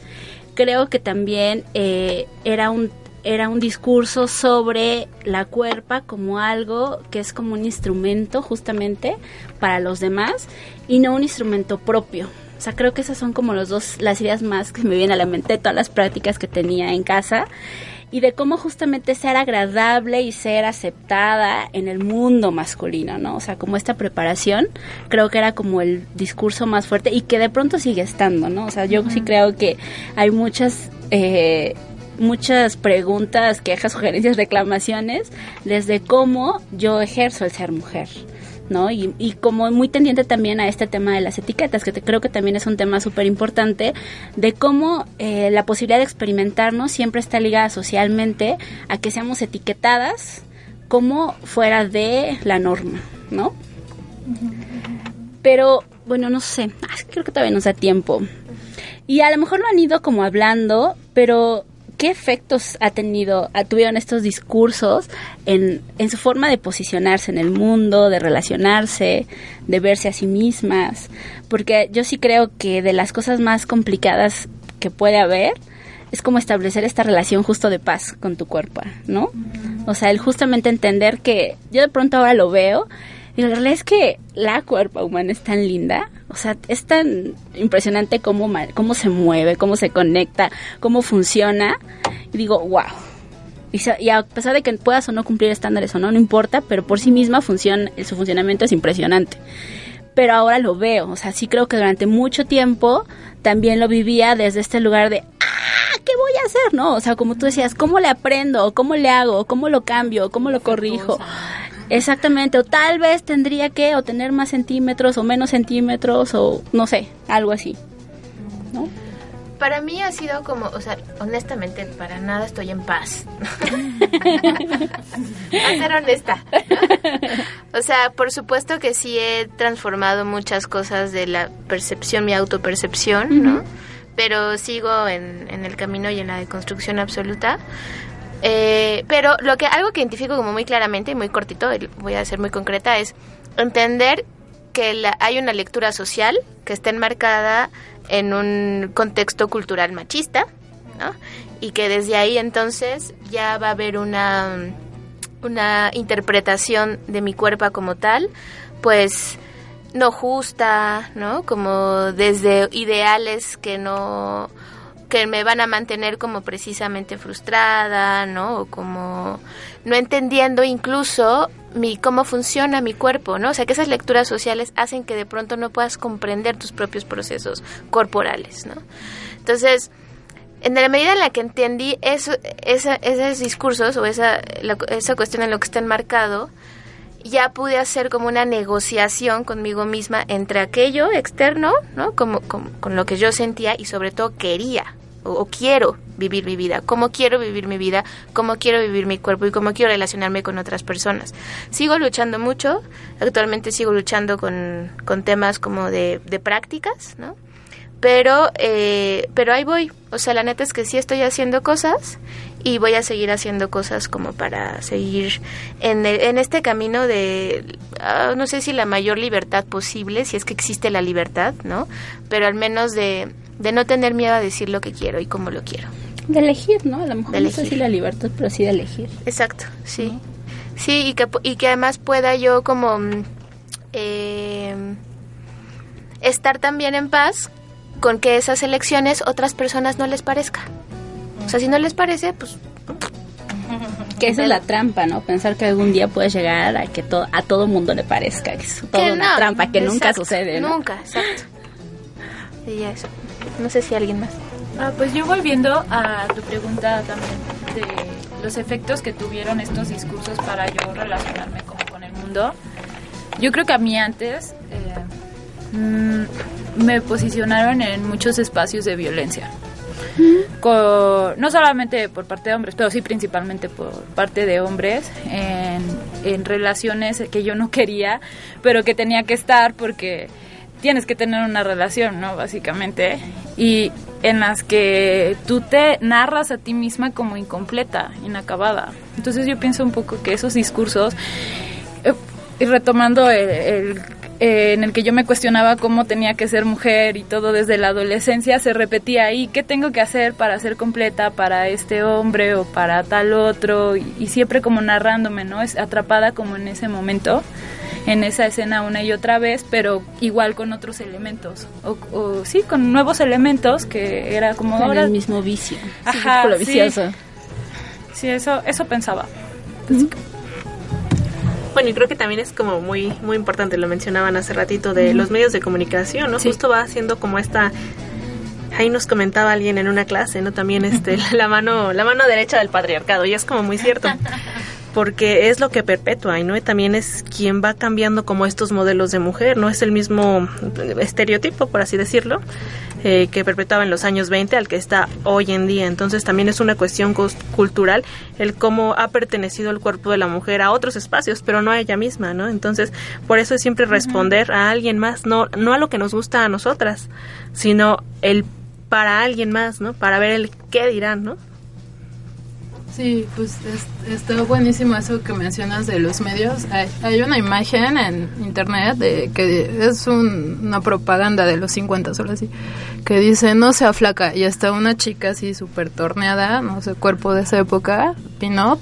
Creo que también eh, era un era un discurso sobre la cuerpa como algo que es como un instrumento justamente para los demás y no un instrumento propio. O sea, creo que esas son como los dos, las ideas más que me vienen a la mente de todas las prácticas que tenía en casa y de cómo justamente ser agradable y ser aceptada en el mundo masculino, ¿no? O sea, como esta preparación, creo que era como el discurso más fuerte y que de pronto sigue estando, ¿no? O sea, yo sí creo que hay muchas... Eh, muchas preguntas, quejas, sugerencias, reclamaciones, desde cómo yo ejerzo el ser mujer. ¿no? Y, y como muy tendiente también a este tema de las etiquetas, que te- creo que también es un tema súper importante, de cómo eh, la posibilidad de experimentarnos siempre está ligada socialmente a que seamos etiquetadas como fuera de la norma, ¿no? Pero, bueno, no sé, ah, creo que todavía nos da tiempo. Y a lo mejor lo han ido como hablando, pero ¿qué efectos ha tenido, tuvieron estos discursos en, en su forma de posicionarse en el mundo, de relacionarse, de verse a sí mismas? Porque yo sí creo que de las cosas más complicadas que puede haber es como establecer esta relación justo de paz con tu cuerpo, ¿no? O sea, el justamente entender que yo de pronto ahora lo veo y la realidad es que la cuerpo humana es tan linda, o sea, es tan impresionante cómo, cómo se mueve, cómo se conecta, cómo funciona. Y digo, wow. Y, sa- y a pesar de que puedas o no cumplir estándares o no, no importa, pero por sí misma funciona, su funcionamiento es impresionante. Pero ahora lo veo, o sea, sí creo que durante mucho tiempo también lo vivía desde este lugar de, ah, ¿qué voy a hacer? ¿No? O sea, como tú decías, ¿cómo le aprendo? ¿Cómo le hago? ¿Cómo lo cambio? ¿Cómo lo corrijo? Exactamente, o tal vez tendría que o tener más centímetros o menos centímetros o no sé, algo así. ¿No? Para mí ha sido como, o sea, honestamente, para nada estoy en paz. <laughs> a ser honesta. o sea, por supuesto que sí he transformado muchas cosas de la percepción, mi autopercepción, ¿no? Pero sigo en, en el camino y en la deconstrucción absoluta. Eh, pero lo que algo que identifico como muy claramente y muy cortito, voy a ser muy concreta, es entender que la- hay una lectura social que está enmarcada en un contexto cultural machista, ¿no? Y que desde ahí entonces ya va a haber una, una interpretación de mi cuerpo como tal, pues no justa, ¿no? Como desde ideales que no que me van a mantener como precisamente frustrada, ¿no? O como no entendiendo incluso mi cómo funciona mi cuerpo, ¿no? O sea, que esas lecturas sociales hacen que de pronto no puedas comprender tus propios procesos corporales, ¿no? Entonces, en la medida en la que entendí eso, esa- esos discursos o esa, la- esa cuestión en lo que está enmarcado, ya pude hacer como una negociación conmigo misma entre aquello externo, ¿no? Como, como- con lo que yo sentía y sobre todo quería o, quiero vivir mi vida, cómo quiero vivir mi vida, cómo quiero vivir mi cuerpo y cómo quiero relacionarme con otras personas. Sigo luchando mucho, actualmente sigo luchando con, con temas como de, de prácticas, ¿no? Pero, eh, pero ahí voy. O sea, la neta es que sí estoy haciendo cosas y voy a seguir haciendo cosas como para seguir en, el- en este camino de, ah, no sé si la mayor libertad posible, si es que existe la libertad, ¿no? Pero al menos de, de no tener miedo a decir lo que quiero y cómo lo quiero. De elegir, ¿no? A lo mejor De no sé elegir. si la libertad, pero sí de elegir. Exacto, sí. Sí, y que, y que además pueda yo como mm, eh, estar también en paz con que esas elecciones otras personas no les parezca. O sea, si no les parece, pues <laughs> Que esa es la trampa, ¿no? Pensar que algún día puedes llegar a que to- a todo mundo le parezca que es toda Que una no, trampa que nunca sucede, ¿no? Nunca, exacto. Y eso. No sé si alguien más. Ah, pues yo volviendo a tu pregunta también de los efectos que tuvieron estos discursos para yo relacionarme con el mundo. Yo creo que a mí antes eh, mm, me posicionaron en muchos espacios de violencia. No solamente por parte de hombres, pero sí principalmente por parte de hombres en relaciones que yo no quería, pero que tenía que estar porque tienes que tener una relación, ¿no? Básicamente. Y en las que tú te narras a ti misma como incompleta, inacabada. Entonces yo pienso un poco que esos discursos, eh, retomando el, el- eh, en el que yo me cuestionaba cómo tenía que ser mujer y todo desde la adolescencia, se repetía ahí, ¿qué tengo que hacer para ser completa para este hombre o para tal otro? Y, y siempre como narrándome, ¿no? Es atrapada como en ese momento en esa escena una y otra vez, pero igual con otros elementos. O, o sí, con nuevos elementos que era como Con ahora. el mismo vicio. Ajá, sí. vicioso. Sí, eso, eso pensaba. Bueno, y creo que también es como muy muy importante, lo mencionaban hace ratito, de los medios de comunicación, ¿no? Justo va haciendo como esta... Ahí nos comentaba alguien en una clase, ¿no? También este, <laughs> la mano la mano derecha del patriarcado, y es como muy cierto. <laughs> Porque es lo que perpetúa, ¿no? Y también es quien va cambiando como estos modelos de mujer, no es el mismo estereotipo, por así decirlo, eh, que perpetuaba en los años 20 al que está hoy en día. Entonces también es una cuestión cultural el cómo ha pertenecido el cuerpo de la mujer a otros espacios, pero no a ella misma, ¿no? Entonces, por eso es siempre responder a alguien más, no, no a lo que nos gusta a nosotras, sino el para alguien más, ¿no? Para ver el qué dirán, ¿no? Sí, pues es- está buenísimo eso que mencionas de los medios. Hay, hay una imagen en internet de que es un- una propaganda de los 50 solo así, que dice no sea flaca y está una chica así súper torneada, no sé, cuerpo de esa época, pin-up,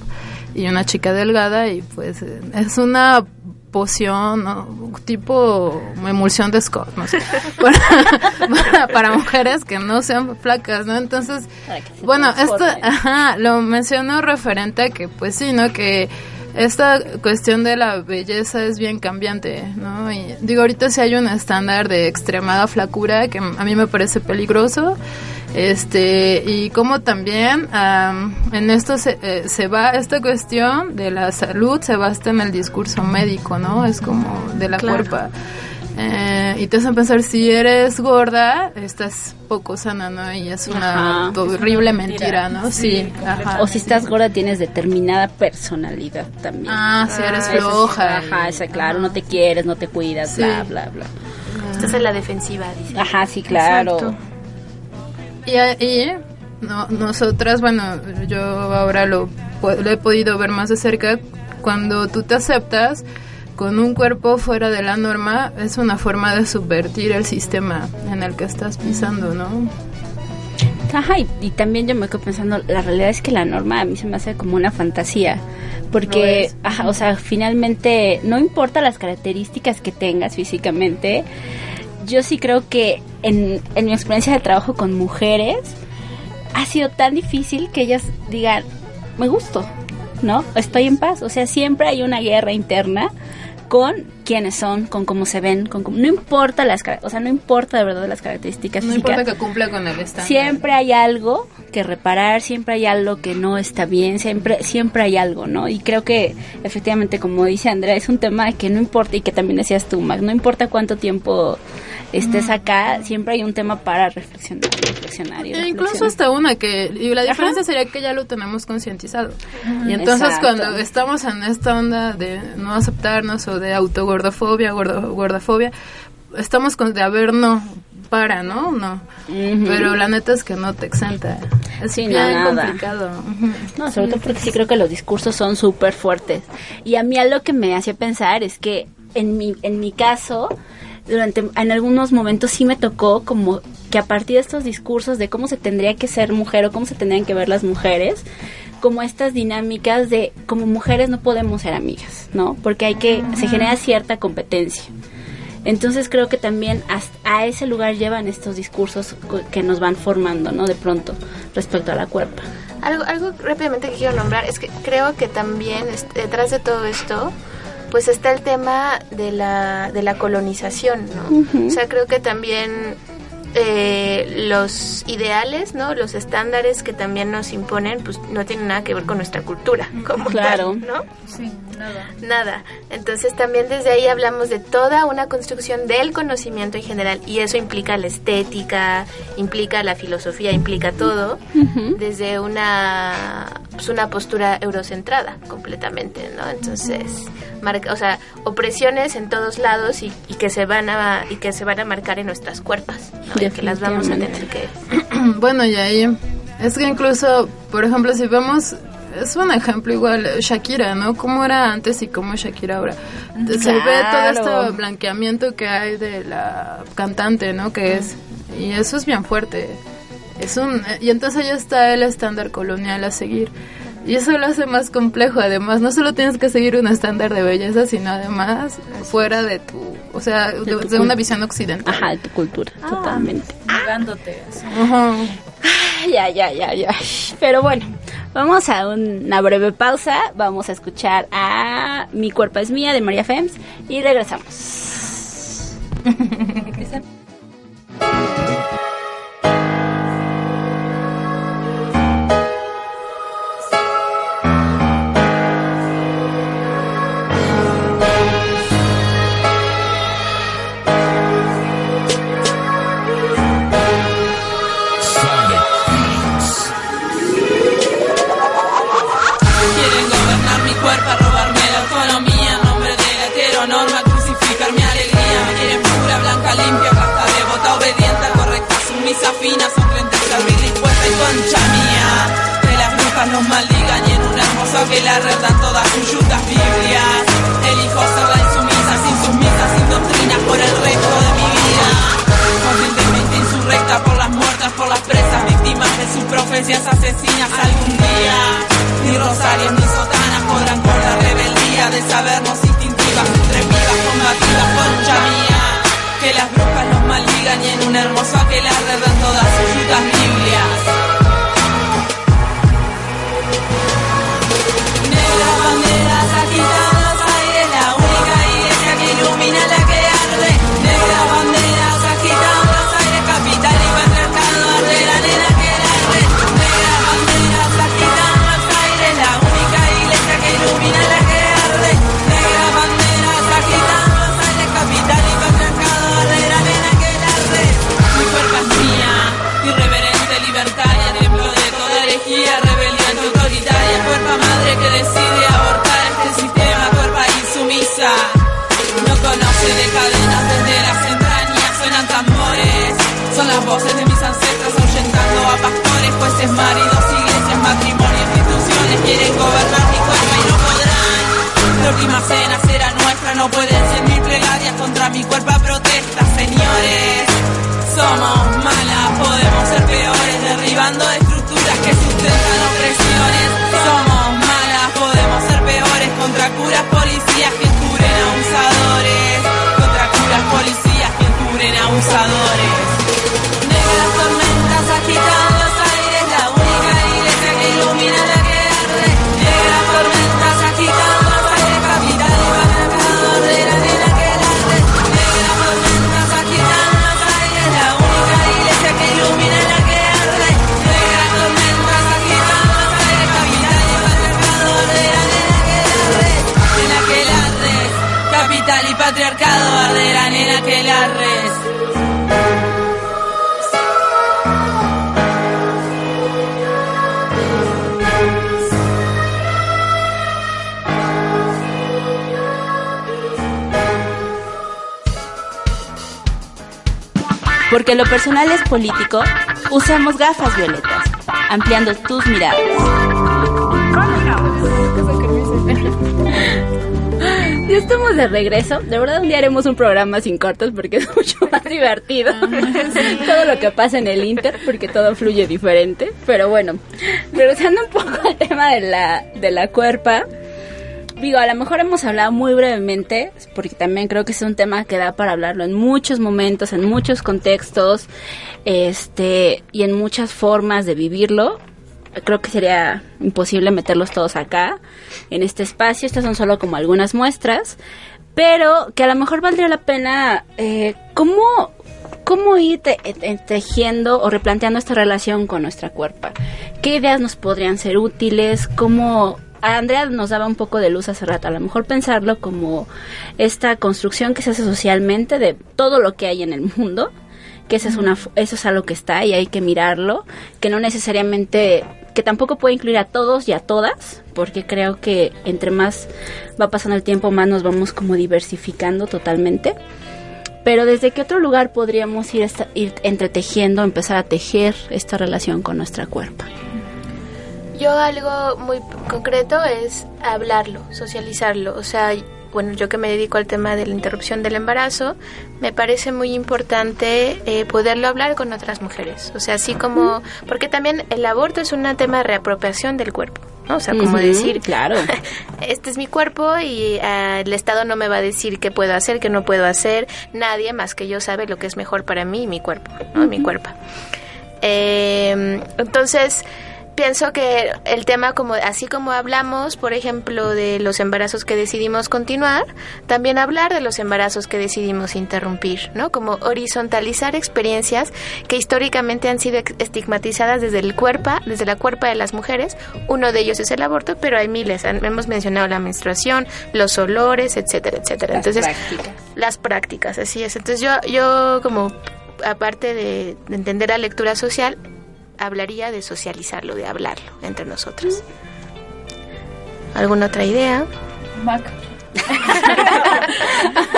y una chica delgada y pues eh, es una poción, ¿no? tipo emulsión de Scott, no sé, para, <laughs> para, para mujeres que no sean flacas, ¿no? Entonces, bueno, esto, ajá, lo menciono referente a que, pues sí, ¿no? Que esta cuestión de la belleza es bien cambiante, ¿no? Y digo, ahorita sí hay un estándar de extremada flacura que a mí me parece peligroso. Este, y como también am, en esto se, eh, se va, esta cuestión de la salud se basa en el discurso médico, ¿no? Es como de la Claro. cuerpa. Eh, y te hacen pensar, si eres gorda, estás poco sana, ¿no? Y es una Ajá. horrible Es una mentira, mentira. ¿no? Sí, Sí, ajá. O si estás gorda tienes determinada personalidad también. Ah, si eres sí, floja. Ajá, esa, claro, no te quieres, no te cuidas, Sí. bla, bla, bla. Estás en la defensiva, dice. Ajá, sí, claro. Exacto. Y ahí, no, nosotras, bueno, yo ahora lo, pu- lo he podido ver más de cerca, cuando tú te aceptas con un cuerpo fuera de la norma, es una forma de subvertir el sistema en el que estás pisando, ¿no? Ajá, y, y también yo me quedo pensando, la realidad es que la norma a mí se me hace como una fantasía, porque, ajá, o sea, finalmente, no importa las características que tengas físicamente, yo sí creo que en, en mi experiencia de trabajo con mujeres, ha sido tan difícil que ellas digan, me gusto, ¿no? Estoy en paz, o sea, siempre hay una guerra interna con quiénes son, con cómo se ven, con cómo, no importa las, o sea, no importa de verdad las características No físicas. importa que cumpla con el estándar. Siempre hay algo que reparar, siempre hay algo que no está bien, siempre siempre hay algo, ¿no? Y creo que efectivamente, como dice Andrea, es un tema que no importa y que también decías tú, Mac, no importa cuánto tiempo estés acá, siempre hay un tema para reflexionar, reflexionar y E incluso hasta una que, y la Ajá. diferencia sería que ya lo tenemos concientizado. Y entonces Exacto. cuando estamos en esta onda de no aceptarnos o de autogordofobia, gordo, gordofobia, estamos con de a ver, no, para, ¿no? No. Pero la neta es que no te exenta. Es Sí, no, bien nada. complicado. No, sobre todo porque sí creo que los discursos son súper fuertes. Y a mí algo que me hacía pensar es que en mi, en mi caso, durante, en algunos momentos sí me tocó como que a partir de estos discursos de cómo se tendría que ser mujer o cómo se tendrían que ver las mujeres, como estas dinámicas de como mujeres no podemos ser amigas, ¿no? Porque hay que, se genera cierta competencia. Entonces creo que también a ese lugar llevan estos discursos que nos van formando, ¿no? De pronto, respecto a la cuerpa. Algo, algo rápidamente que quiero nombrar es que creo que también este, detrás de todo esto pues está el tema de la, de la colonización, ¿no? O sea, creo que también eh, los ideales, ¿no? Los estándares que también nos imponen, pues no tienen nada que ver con nuestra cultura, como Claro. tal, ¿no? Sí, nada. Nada. Entonces también desde ahí hablamos de toda una construcción del conocimiento en general y eso implica la estética, implica la filosofía, implica todo desde una pues, una postura eurocentrada completamente, ¿no? Entonces, marca, o sea, opresiones en todos lados y, y que se van a y que se van a marcar en nuestras cuerpas, ¿no? Y que las vamos a tener que <clears throat> Bueno, y ahí es que incluso, por ejemplo, si vemos, es un ejemplo igual, Shakira, ¿no? ¿Cómo era antes y cómo es Shakira ahora? Se ve todo este blanqueamiento que hay de la cantante, ¿no? Que es, y eso es bien fuerte. Es un, y entonces ya está el estándar colonial a seguir. Y eso lo hace más complejo, además, no solo tienes que seguir un estándar de belleza, sino además fuera de tu, o sea, de, una visión occidental. Ajá, de tu cultura, totalmente. Negándote. así. Ajá. Ya, ya, ya, ya. Pero bueno, vamos a una breve pausa. Vamos a escuchar a Mi cuerpo es mía de María Fems y regresamos. <laughs> un que la redan todas sus yutas biblias Elijo ser la insumisa, sin sus misas, sin doctrinas por el resto de mi vida Conscientemente insurrecta por las muertas, por las presas, víctimas de sus profecías asesinas algún día. Ni rosarios ni sotanas podrán con la rebeldía de sabernos instintivas, intrépidas, combativas, concha mía. Que las brujas nos maldigan y en un hermoso que las redan todas sus yutas La última cena será nuestra, no pueden ser mil plegarias contra mi cuerpo a protesta, señores. Somos malas, Porque lo personal es político, usamos gafas violetas, ampliando tus miradas. Ya estamos de regreso. De verdad, un día haremos un programa sin cortes porque es <laughs> mucho más divertido. todo lo que pasa en el Inter, porque todo fluye diferente. Pero bueno, regresando un poco al tema de la, de la cuerpa. Digo, a lo mejor hemos hablado muy brevemente, porque también creo que es un tema que da para hablarlo en muchos momentos, en muchos contextos, este, y en muchas formas de vivirlo. creo que sería imposible meterlos todos acá, en este espacio. Estas son solo como algunas muestras, pero que a lo mejor valdría la pena, eh, ¿cómo, cómo ir te- eh, tejiendo o replanteando esta relación con nuestra cuerpo? ¿Qué ideas nos podrían ser útiles? ¿Cómo Andrea nos daba un poco de luz hace rato, a lo mejor pensarlo como esta construcción que se hace socialmente de todo lo que hay en el mundo, que esa es una, eso es algo que está y hay que mirarlo, que no necesariamente, que tampoco puede incluir a todos y a todas, porque creo que entre más va pasando el tiempo, más nos vamos como diversificando totalmente. Pero desde qué otro lugar podríamos ir, esta- ir entretejiendo, empezar a tejer esta relación con nuestra cuerpo. Yo algo muy concreto es hablarlo, socializarlo. O sea, bueno, yo que me dedico al tema de la interrupción del embarazo, me parece muy importante eh, poderlo hablar con otras mujeres. O sea, así como, porque también el aborto es un tema de reapropiación del cuerpo. ¿no? O sea, como decir, claro. <laughs> este es mi cuerpo y ah, el Estado no me va a decir qué puedo hacer, qué no puedo hacer. Nadie más que yo sabe lo que es mejor para mí y mi cuerpo, ¿no? Mi cuerpo. Eh, entonces, pienso que el tema, como así como hablamos, por ejemplo, de los embarazos que decidimos continuar, también hablar de los embarazos que decidimos interrumpir, ¿no? Como horizontalizar experiencias que históricamente han sido estigmatizadas desde el cuerpo, desde la cuerpa de las mujeres. Uno de ellos es el aborto, pero hay miles. Hemos mencionado la menstruación, los olores, etcétera, etcétera. Entonces, las prácticas, así es. Entonces yo, yo como aparte de, de entender la lectura social, hablaría de socializarlo, de hablarlo entre nosotros. ¿Alguna otra idea? Mac.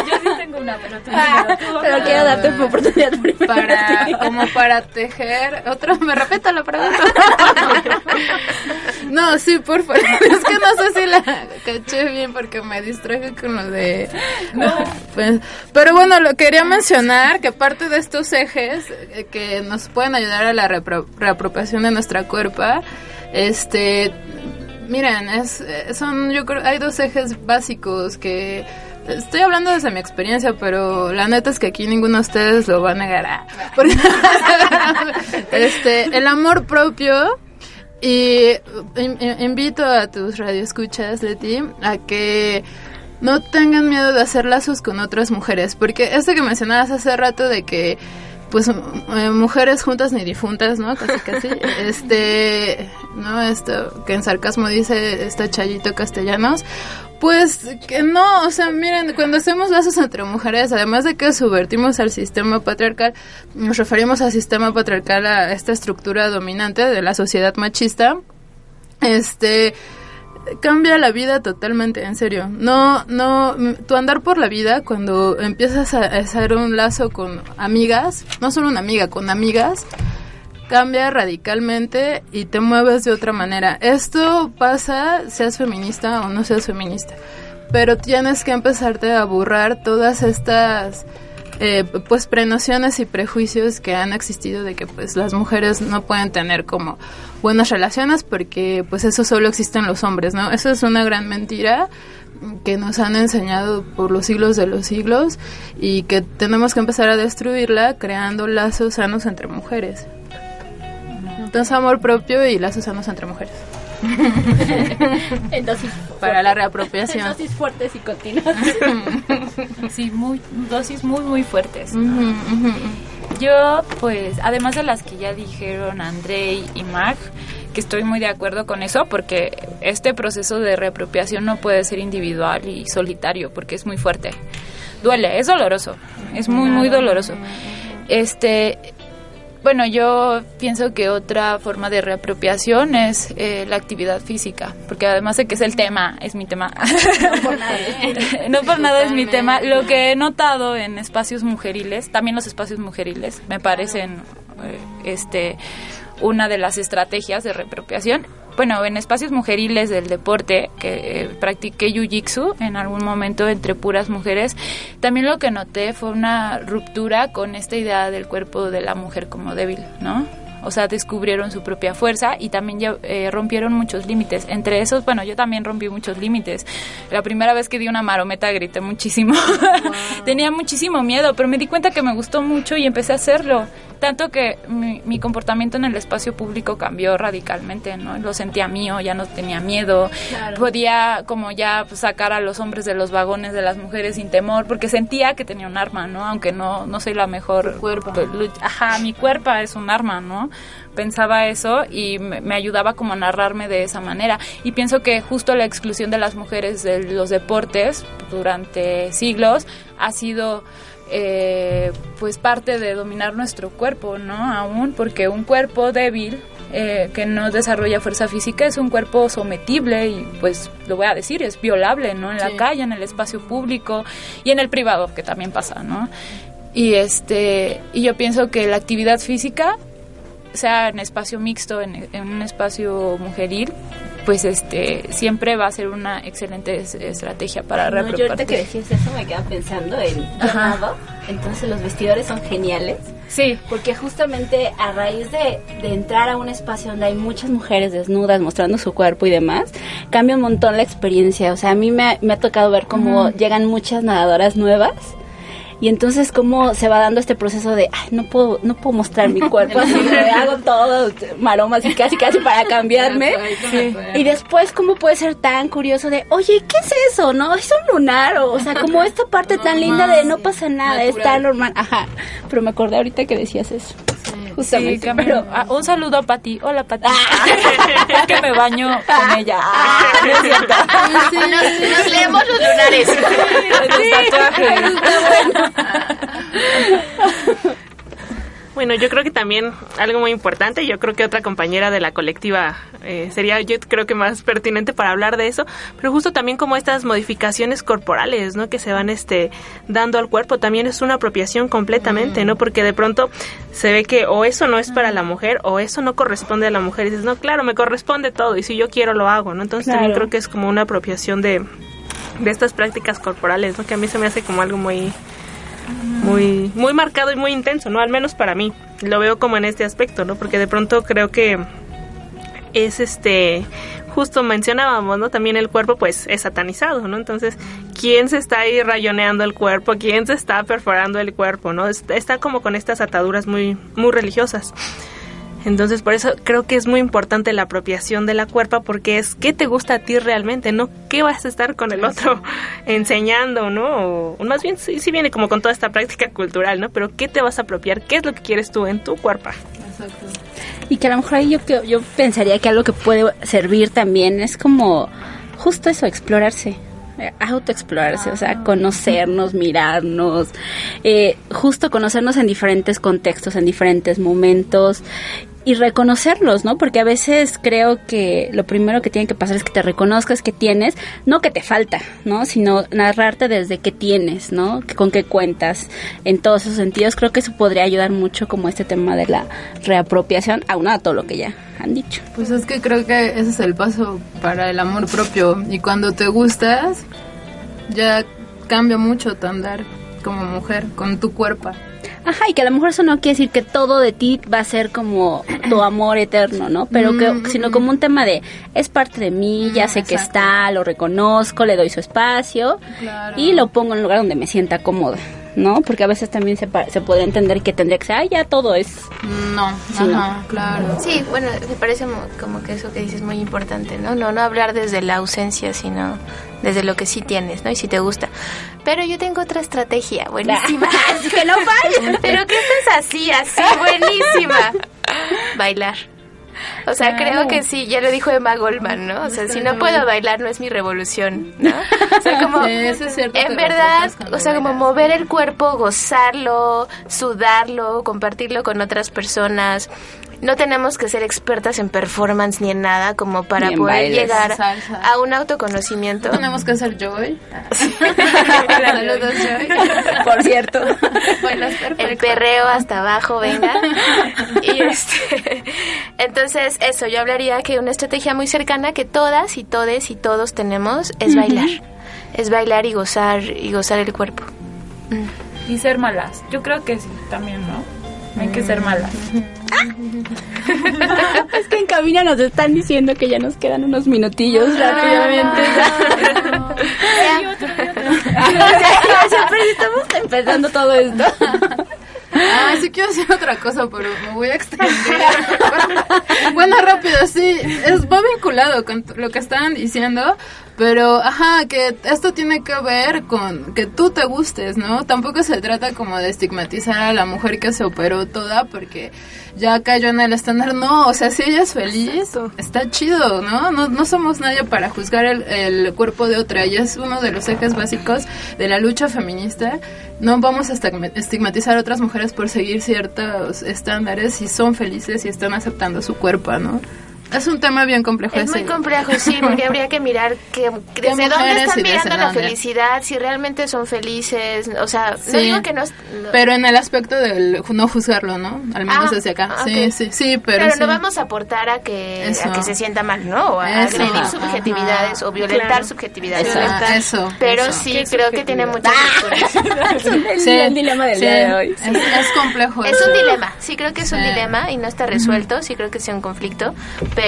Yo sí tengo una, pero tú tú. Pero quiero darte una oportunidad primero. para como para tejer otro me repito la pregunta no sí por favor. Es que no sé si la caché bien porque me distraje con lo de Pues, pero bueno lo quería mencionar que parte de estos ejes eh, que nos pueden ayudar a la reapropiación de nuestra cuerpa este miren es eh, son yo creo hay dos ejes básicos que Estoy hablando desde mi experiencia, pero la neta es que aquí ninguno de ustedes lo va a negar. ah. <laughs> Este, el amor propio y in- in- invito a tus radioescuchas, Leti, a que no tengan miedo de hacer lazos con otras mujeres, porque esto que mencionabas hace rato de que pues eh, mujeres juntas ni difuntas, ¿no? Casi casi. <laughs> Este, no esto que en sarcasmo dice este Chayito Castellanos. Pues que no, o sea, miren, cuando hacemos lazos entre mujeres, además de que subvertimos al sistema patriarcal, nos referimos al sistema patriarcal a esta estructura dominante de la sociedad machista. Este, cambia la vida totalmente, en serio. No, no, tu andar por la vida cuando empiezas a hacer un lazo con amigas, no solo una amiga, con amigas, cambia radicalmente y te mueves de otra manera. Esto pasa seas feminista o no seas feminista, pero tienes que empezarte a borrar todas estas eh, pues prenociones y prejuicios que han existido de que pues las mujeres no pueden tener como buenas relaciones porque pues eso solo existe en los hombres, ¿no? Eso es una gran mentira que nos han enseñado por los siglos de los siglos y que tenemos que empezar a destruirla creando lazos sanos entre mujeres. Entonces amor propio y lazos sanos entre mujeres <laughs> Entonces, para la reapropiación. dosis fuertes y continuas. <laughs> Sí, muy, dosis muy, muy fuertes. Yo, pues, además de las que ya dijeron Andrei y Mark, que estoy muy de acuerdo con eso, porque este proceso de reapropiación no puede ser individual y solitario, porque es muy fuerte. Duele, es doloroso, es muy, muy doloroso. Este, bueno, yo pienso que otra forma de reapropiación es eh, la actividad física, porque además de que es el tema, es mi tema. <laughs> no por nada es mi tema. Lo que he notado en espacios mujeriles, también los espacios mujeriles, me parecen eh, este una de las estrategias de reapropiación. Bueno, en espacios mujeriles del deporte, que eh, practiqué jiu-jitsu en algún momento entre puras mujeres, también lo que noté fue una ruptura con esta idea del cuerpo de la mujer como débil, ¿no? O sea, descubrieron su propia fuerza y también eh, rompieron muchos límites. Entre esos, bueno, yo también rompí muchos límites. La primera vez que di una marometa grité muchísimo. <laughs> Tenía muchísimo miedo, pero me di cuenta que me gustó mucho y empecé a hacerlo. Tanto que mi, mi comportamiento en el espacio público cambió radicalmente, ¿no? Lo sentía mío, ya no tenía miedo, podía como ya sacar a los hombres de los vagones de las mujeres sin temor, porque sentía que tenía un arma, ¿no? Aunque no, no soy la mejor... cuerpo. Ajá, mi cuerpo es un arma, ¿no? Pensaba eso y me, me ayudaba como a narrarme de esa manera. Y pienso que justo la exclusión de las mujeres de los deportes durante siglos ha sido eh, pues parte de dominar nuestro cuerpo, ¿no? Aún porque un cuerpo débil eh, que no desarrolla fuerza física es un cuerpo sometible y pues lo voy a decir, es violable, ¿no? En la calle, en el espacio público y en el privado, que también pasa, ¿no? Y este y yo pienso que la actividad física sea en espacio mixto, en, en un espacio mujeril, pues este siempre va a ser una excelente es- estrategia para No, yo ahorita que decías eso me quedaba pensando en nado, entonces los vestidores son geniales. Sí, Porque justamente a raíz de, de entrar a un espacio donde hay muchas mujeres desnudas mostrando su cuerpo y demás, cambia un montón la experiencia. O sea, a mí me, ha- me ha tocado ver cómo llegan muchas nadadoras nuevas. Y entonces cómo se va dando este proceso de, ay, no puedo, no puedo mostrar mi cuerpo, así me <laughs> hago todo maromas y casi casi para cambiarme. Y después, ¿cómo puede ser tan curioso de, oye, ¿qué es eso? ¿No? Es un lunar. O, o sea, como esta parte tan linda de no pasa nada, es tan normal. Ajá. Pero me acordé ahorita que decías eso. sí, Justamente. cambia. pero, Ah, un saludo a Pati. Hola, Pati. es <laughs> que me baño con ella. Ah, no es cierto. Nos, nos leemos los lunares. Bueno, yo creo que también algo muy importante, yo creo que otra compañera de la colectiva eh, sería yo creo que más pertinente para hablar de eso, pero justo también como estas modificaciones corporales, ¿no? Que se van este dando al cuerpo, también es una apropiación completamente, ¿no? Porque de pronto se ve que o eso no es para la mujer o eso no corresponde a la mujer y dices, no, claro, me corresponde todo y si yo quiero lo hago, ¿no? Entonces también creo que es como una apropiación de, de estas prácticas corporales, ¿no? Que a mí se me hace como algo muy muy muy marcado y muy intenso, ¿no? Al menos para mí. Lo veo como en este aspecto, ¿no? Porque de pronto creo que es este justo mencionábamos, ¿no? También el cuerpo pues es satanizado, ¿no? Entonces, ¿quién se está ahí rayoneando el cuerpo? ¿Quién se está perforando el cuerpo, ¿no? Es- Está como con estas ataduras muy muy religiosas. Entonces, por eso creo que es muy importante la apropiación de la cuerpa porque es qué te gusta a ti realmente, no qué vas a estar con el otro <laughs> enseñando, ¿no? O más bien sí, sí viene como con toda esta práctica cultural, ¿no? Pero qué te vas a apropiar, qué es lo que quieres tú en tu cuerpo. Y que a lo mejor ahí yo, yo pensaría que algo que puede servir también es como justo eso, explorarse. eh, autoexplorarse, o sea, conocernos, mirarnos, eh, justo conocernos en diferentes contextos, en diferentes momentos y reconocerlos, ¿no? Porque a veces creo que lo primero que tiene que pasar es que te reconozcas que tienes, no que te falta, ¿no? Sino narrarte desde qué tienes, ¿no? Que- Con qué cuentas, en todos esos sentidos. Creo que eso podría ayudar mucho como este tema de la reapropiación, aunado a todo lo que ya han dicho. Pues es que creo que ese es el paso para el amor propio. Y cuando te gustas, ya cambia mucho tu andar como mujer, con tu cuerpo. Ajá, y que a lo mejor eso no quiere decir que todo de ti va a ser como tu amor eterno, ¿no? Pero que, sino como un tema de, es parte de mí, ya sé que está, lo reconozco, le doy su espacio Claro. y lo pongo en un lugar donde me sienta cómoda, ¿no? Porque a veces también se, pa- se podría entender que tendría que ser, ah, ya todo es... No, Sí, ¿no? claro. Sí, bueno, me parece mo- como que eso que dices es muy importante, ¿no? No, no hablar desde la ausencia, sino desde lo que sí tienes, ¿no? Y si te gusta. Pero yo tengo otra estrategia buenísima. Así <laughs> que no falles. Pero que esta es así, así, buenísima. <laughs> Bailar. O sea, creo que sí, ya lo dijo Emma Goldman, ¿no? O sea, si no puedo bailar no es mi revolución, ¿no? O sea, como Sí, eso es cierto en verdad, o sea, como mover el cuerpo, gozarlo, sudarlo, compartirlo con otras personas. No tenemos que ser expertas en performance ni en nada como para poder bailes. llegar Salsa. a un autoconocimiento. <laughs> Tenemos que hacer joy. <laughs> Saludos, Joy. Por cierto. Bueno, el perreo hasta abajo, venga. <laughs> Y este, entonces, eso, yo hablaría que una estrategia muy cercana que todas y todes y todos tenemos es bailar. Es bailar y gozar y gozar el cuerpo. Y ser malas. Yo creo que sí, también, ¿no? Hay que ser malas. <laughs> es que en cabina nos están diciendo que ya nos quedan unos minutillos rápidamente. Siempre <laughs> <laughs> estamos empezando todo esto. Ah, sí quiero decir otra cosa, pero me voy a extender. bueno, rápido, sí, es, va vinculado con lo que estaban diciendo, pero, ajá, que esto tiene que ver con que tú te gustes, ¿no? Tampoco se trata como de estigmatizar a la mujer que se operó toda porque ya cayó en el estándar. No, o sea, si ella es feliz, está chido, ¿no? No, no somos nadie para juzgar el, el cuerpo de otra y es uno de los ejes básicos de la lucha feminista. No vamos a estigma- estigmatizar a otras mujeres por seguir ciertos estándares si son felices y están aceptando su cuerpo, ¿no? Es un tema bien complejo. Es muy ese. complejo, sí, <laughs> porque habría que mirar que, desde dónde están mirando la dónde? felicidad, si realmente son felices, o sea, no Sí. digo que no... no- Pero en el aspecto del no juzgarlo, ¿no? Al menos Ah, desde acá. ah, Sí, ok. sí, sí, pero, pero sí. no vamos a aportar a que, Eso. a que se sienta mal, ¿no? O a Eso. agredir Ajá. subjetividades o violentar Claro. subjetividades. Esa- Violentar. eso, Pero eso. sí, creo que tiene muchas <laughs> <laughs> Es el, Sí, dilema del sí, día de hoy. Es, es complejo. Es eso. un dilema, sí creo que es un Sí. dilema y no está resuelto, sí creo que es un conflicto, pero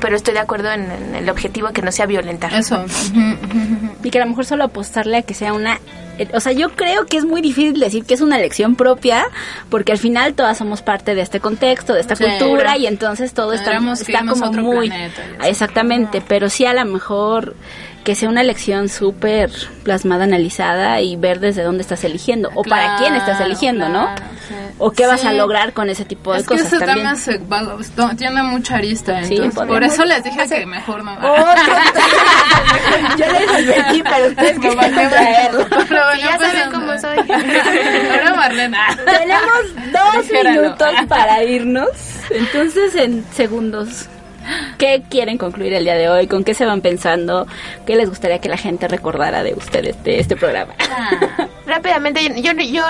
pero estoy de acuerdo en, en el objetivo que no sea violentar. Eso. <laughs> Y que a lo mejor solo apostarle a que sea una... eh, O sea, yo creo que es muy difícil decir que es una elección propia, porque al final todas somos parte de este contexto, de esta Sí. cultura, y entonces todo está, como otro muy... planeta. Exactamente, pero sí a lo mejor que sea una elección súper plasmada, analizada y ver desde dónde estás eligiendo, o para quién estás eligiendo, ¿no? claro. O qué vas a Sí. lograr con ese tipo de Es que cosas ese también. tema se va- tiene mucha arista, Sí, entonces, por eso les dije que mejor no. <laughs> Yo les advertí, pero ustedes que baneé, traerlo. <laughs> lo baneé ya saben pasando. cómo soy. <laughs> Ahora Marlena. Tenemos dos minutos para irnos. Entonces, en segundos, ¿qué quieren concluir el día de hoy? ¿Con qué se van pensando? ¿Qué les gustaría que la gente recordara de ustedes, de este programa? Rápidamente, yo, yo, yo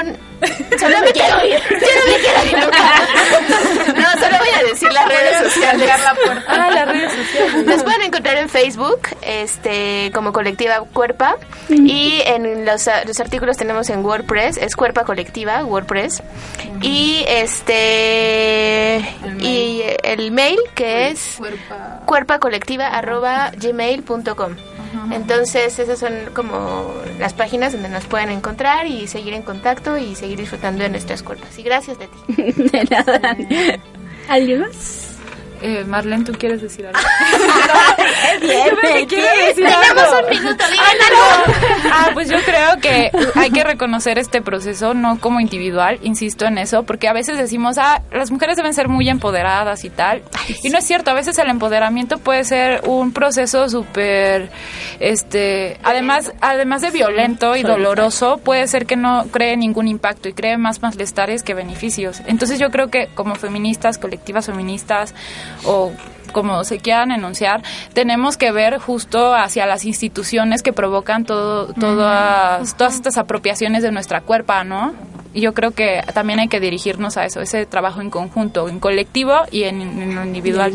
<laughs> solo me quiero ir. <laughs> Yo no me quiero ir nunca. No, solo voy a decir las redes sociales. la puerta. Ah, las redes sociales. Nos pueden encontrar en Facebook, este, como Colectiva Cuerpa. Y en los, los artículos tenemos en WordPress, es Cuerpa Colectiva, WordPress. Y este. Y el mail que es Cuerpa. cuerpacolectiva.gmail.com Entonces esas son como las páginas donde nos pueden encontrar y seguir en contacto y seguir disfrutando de nuestras cuerpas. Y gracias de ti. <laughs> De nada. ¿Alguien más? Eh, Marlene, ¿tú quieres decir algo? <laughs> Bien, me quiero decir Tenemos algo. un minuto, digan algo. Ah, pues yo creo que hay que reconocer este proceso no como individual, insisto en eso, porque a veces decimos, ah, las mujeres deben ser muy empoderadas y tal. Y no es cierto, a veces el empoderamiento puede ser un proceso súper, este, además, además de violento y doloroso, puede ser que no cree ningún impacto y cree más malestares que beneficios. Entonces yo creo que como feministas, colectivas feministas o como se quieran enunciar, tenemos que ver justo hacia las instituciones que provocan todo, todas, todas estas apropiaciones de nuestra cuerpa, ¿no? Y yo creo que también hay que dirigirnos a eso, ese trabajo en conjunto, en colectivo y en, en lo individual.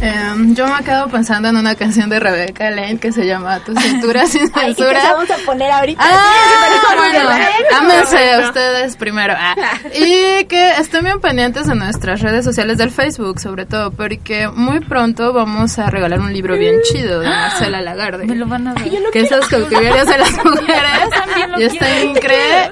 Em, yo me quedo pensando en una canción de Rebeca Lane que se llama Tu cintura sin <laughs> Ay, ¿qué te censura. vamos a poner ahorita? Ah, bueno, bueno, ámense bueno. ustedes primero. Ah, <laughs> Y que estén bien pendientes de nuestras redes sociales del Facebook, sobre todo, porque muy pronto vamos a regalar un libro bien chido de Marcela Lagarde. Me lo van a dar. que es Los cautiverios de las <laughs> mujeres. y está increíble.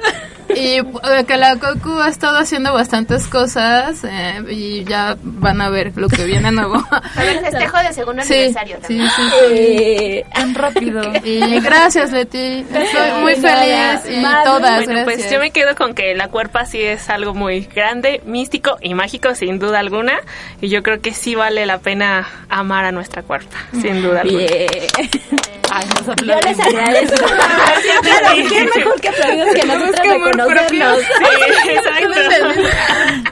<laughs> Y eh, que la Cocu ha estado haciendo bastantes cosas eh, y ya van a ver lo que viene nuevo. <laughs> A ver, festejo de segundo Sí, aniversario sí, también. sí, sí. Eh, Tan rápido. <laughs> Y gracias, Leti. Estoy muy feliz y Manu, todas, Bueno, pues gracias. yo me quedo con que la cuerpa sí es algo muy grande, místico y mágico, sin duda alguna. Y yo creo que sí vale la pena amar a nuestra cuerpa, sin duda alguna. bien. Ay, nos Yo les agradezco. claro, ¿qué mejor que aplaudir que nosotros reconocernos? <laughs> Sí, exacto.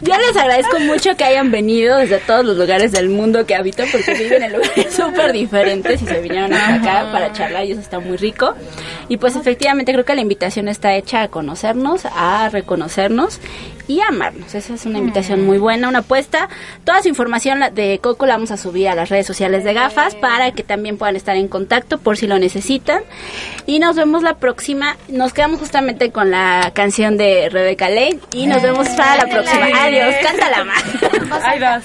Yo les agradezco mucho que hayan venido desde todos los lugares del mundo que habitan porque viven en lugares <laughs> súper diferentes y se vinieron hasta acá para charlar y eso está muy rico. Y pues efectivamente creo que la invitación está hecha a conocernos, a reconocernos y amarnos. Esa es una invitación muy buena, una apuesta. Toda su información de Coco la vamos a subir a las redes sociales de Gafas para que también puedan estar en contacto por si lo necesitan. Y nos vemos la próxima. Nos quedamos justamente con la canción de Rebeca Lane y nos vemos para la próxima. Adiós, cántala más. Ahí vas.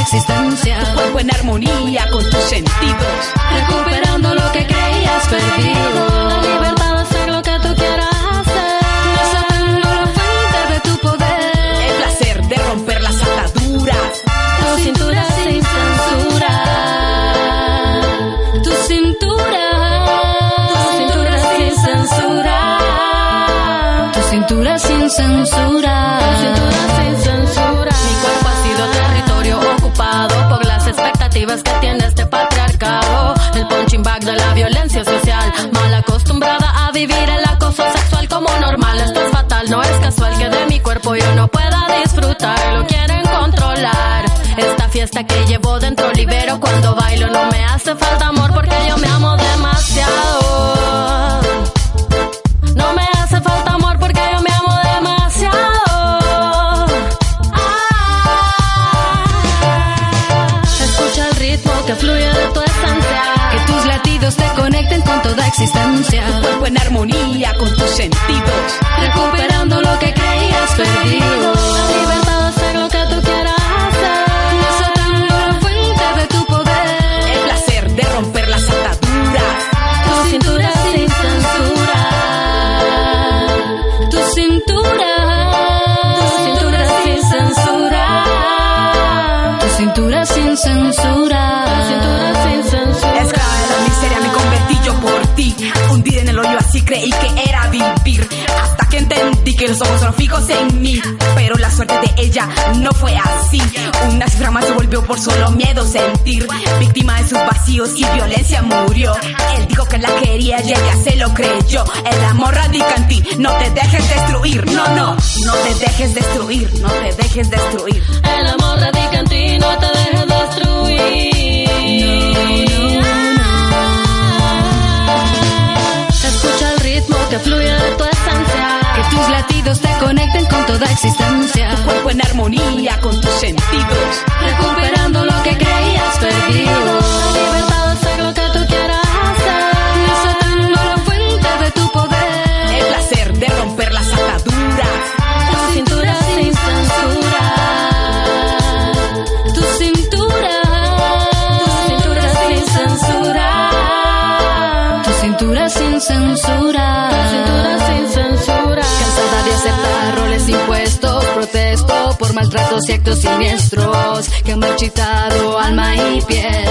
Existencia. Tu cuerpo en armonía con tus sentidos. Recuperando que llevo dentro libero cuando bailo. No me hace falta amor porque yo me amo demasiado. No me hace falta amor porque yo me amo demasiado. Ah. Escucha el ritmo que fluye de tu esencia. Que tus latidos te conecten con toda existencia. Tu cuerpo en armonía con tus sentidos. Recuperando lo que creías perdido. Que los ojos son fijos en mí. Pero la suerte de ella no fue así. Una cifra se volvió por solo miedo sentir. Víctima de sus vacíos y violencia murió. Él dijo que la quería y ella se lo creyó. El amor radica en ti. No te dejes destruir. No, no. No te dejes destruir. No te dejes destruir. El amor toda existencia. Tu cuerpo en armonía con tus sentidos. Recuperando lo que creías perdido. Actos siniestros que han marchitado alma y piel.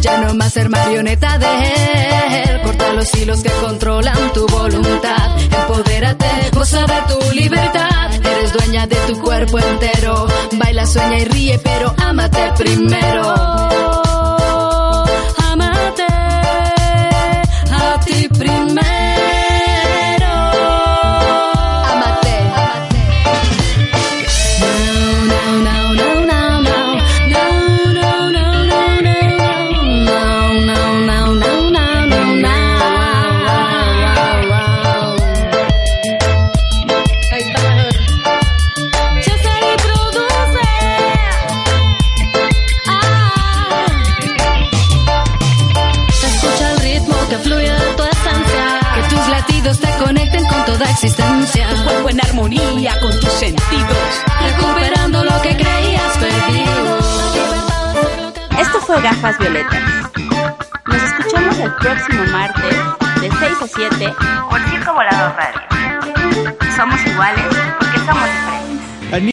Ya no más ser marioneta de él. Corta los hilos que controlan tu voluntad. Empodérate, goza de tu libertad. Eres dueña de tu cuerpo entero. Baila, sueña y ríe, pero ámate primero. Armonía con tus sentidos. Recuperando lo que creías perdido. Esto fue Gafas Violetas. Nos escuchamos el próximo martes de 6 a 7 por Circo Volador Radio. Somos iguales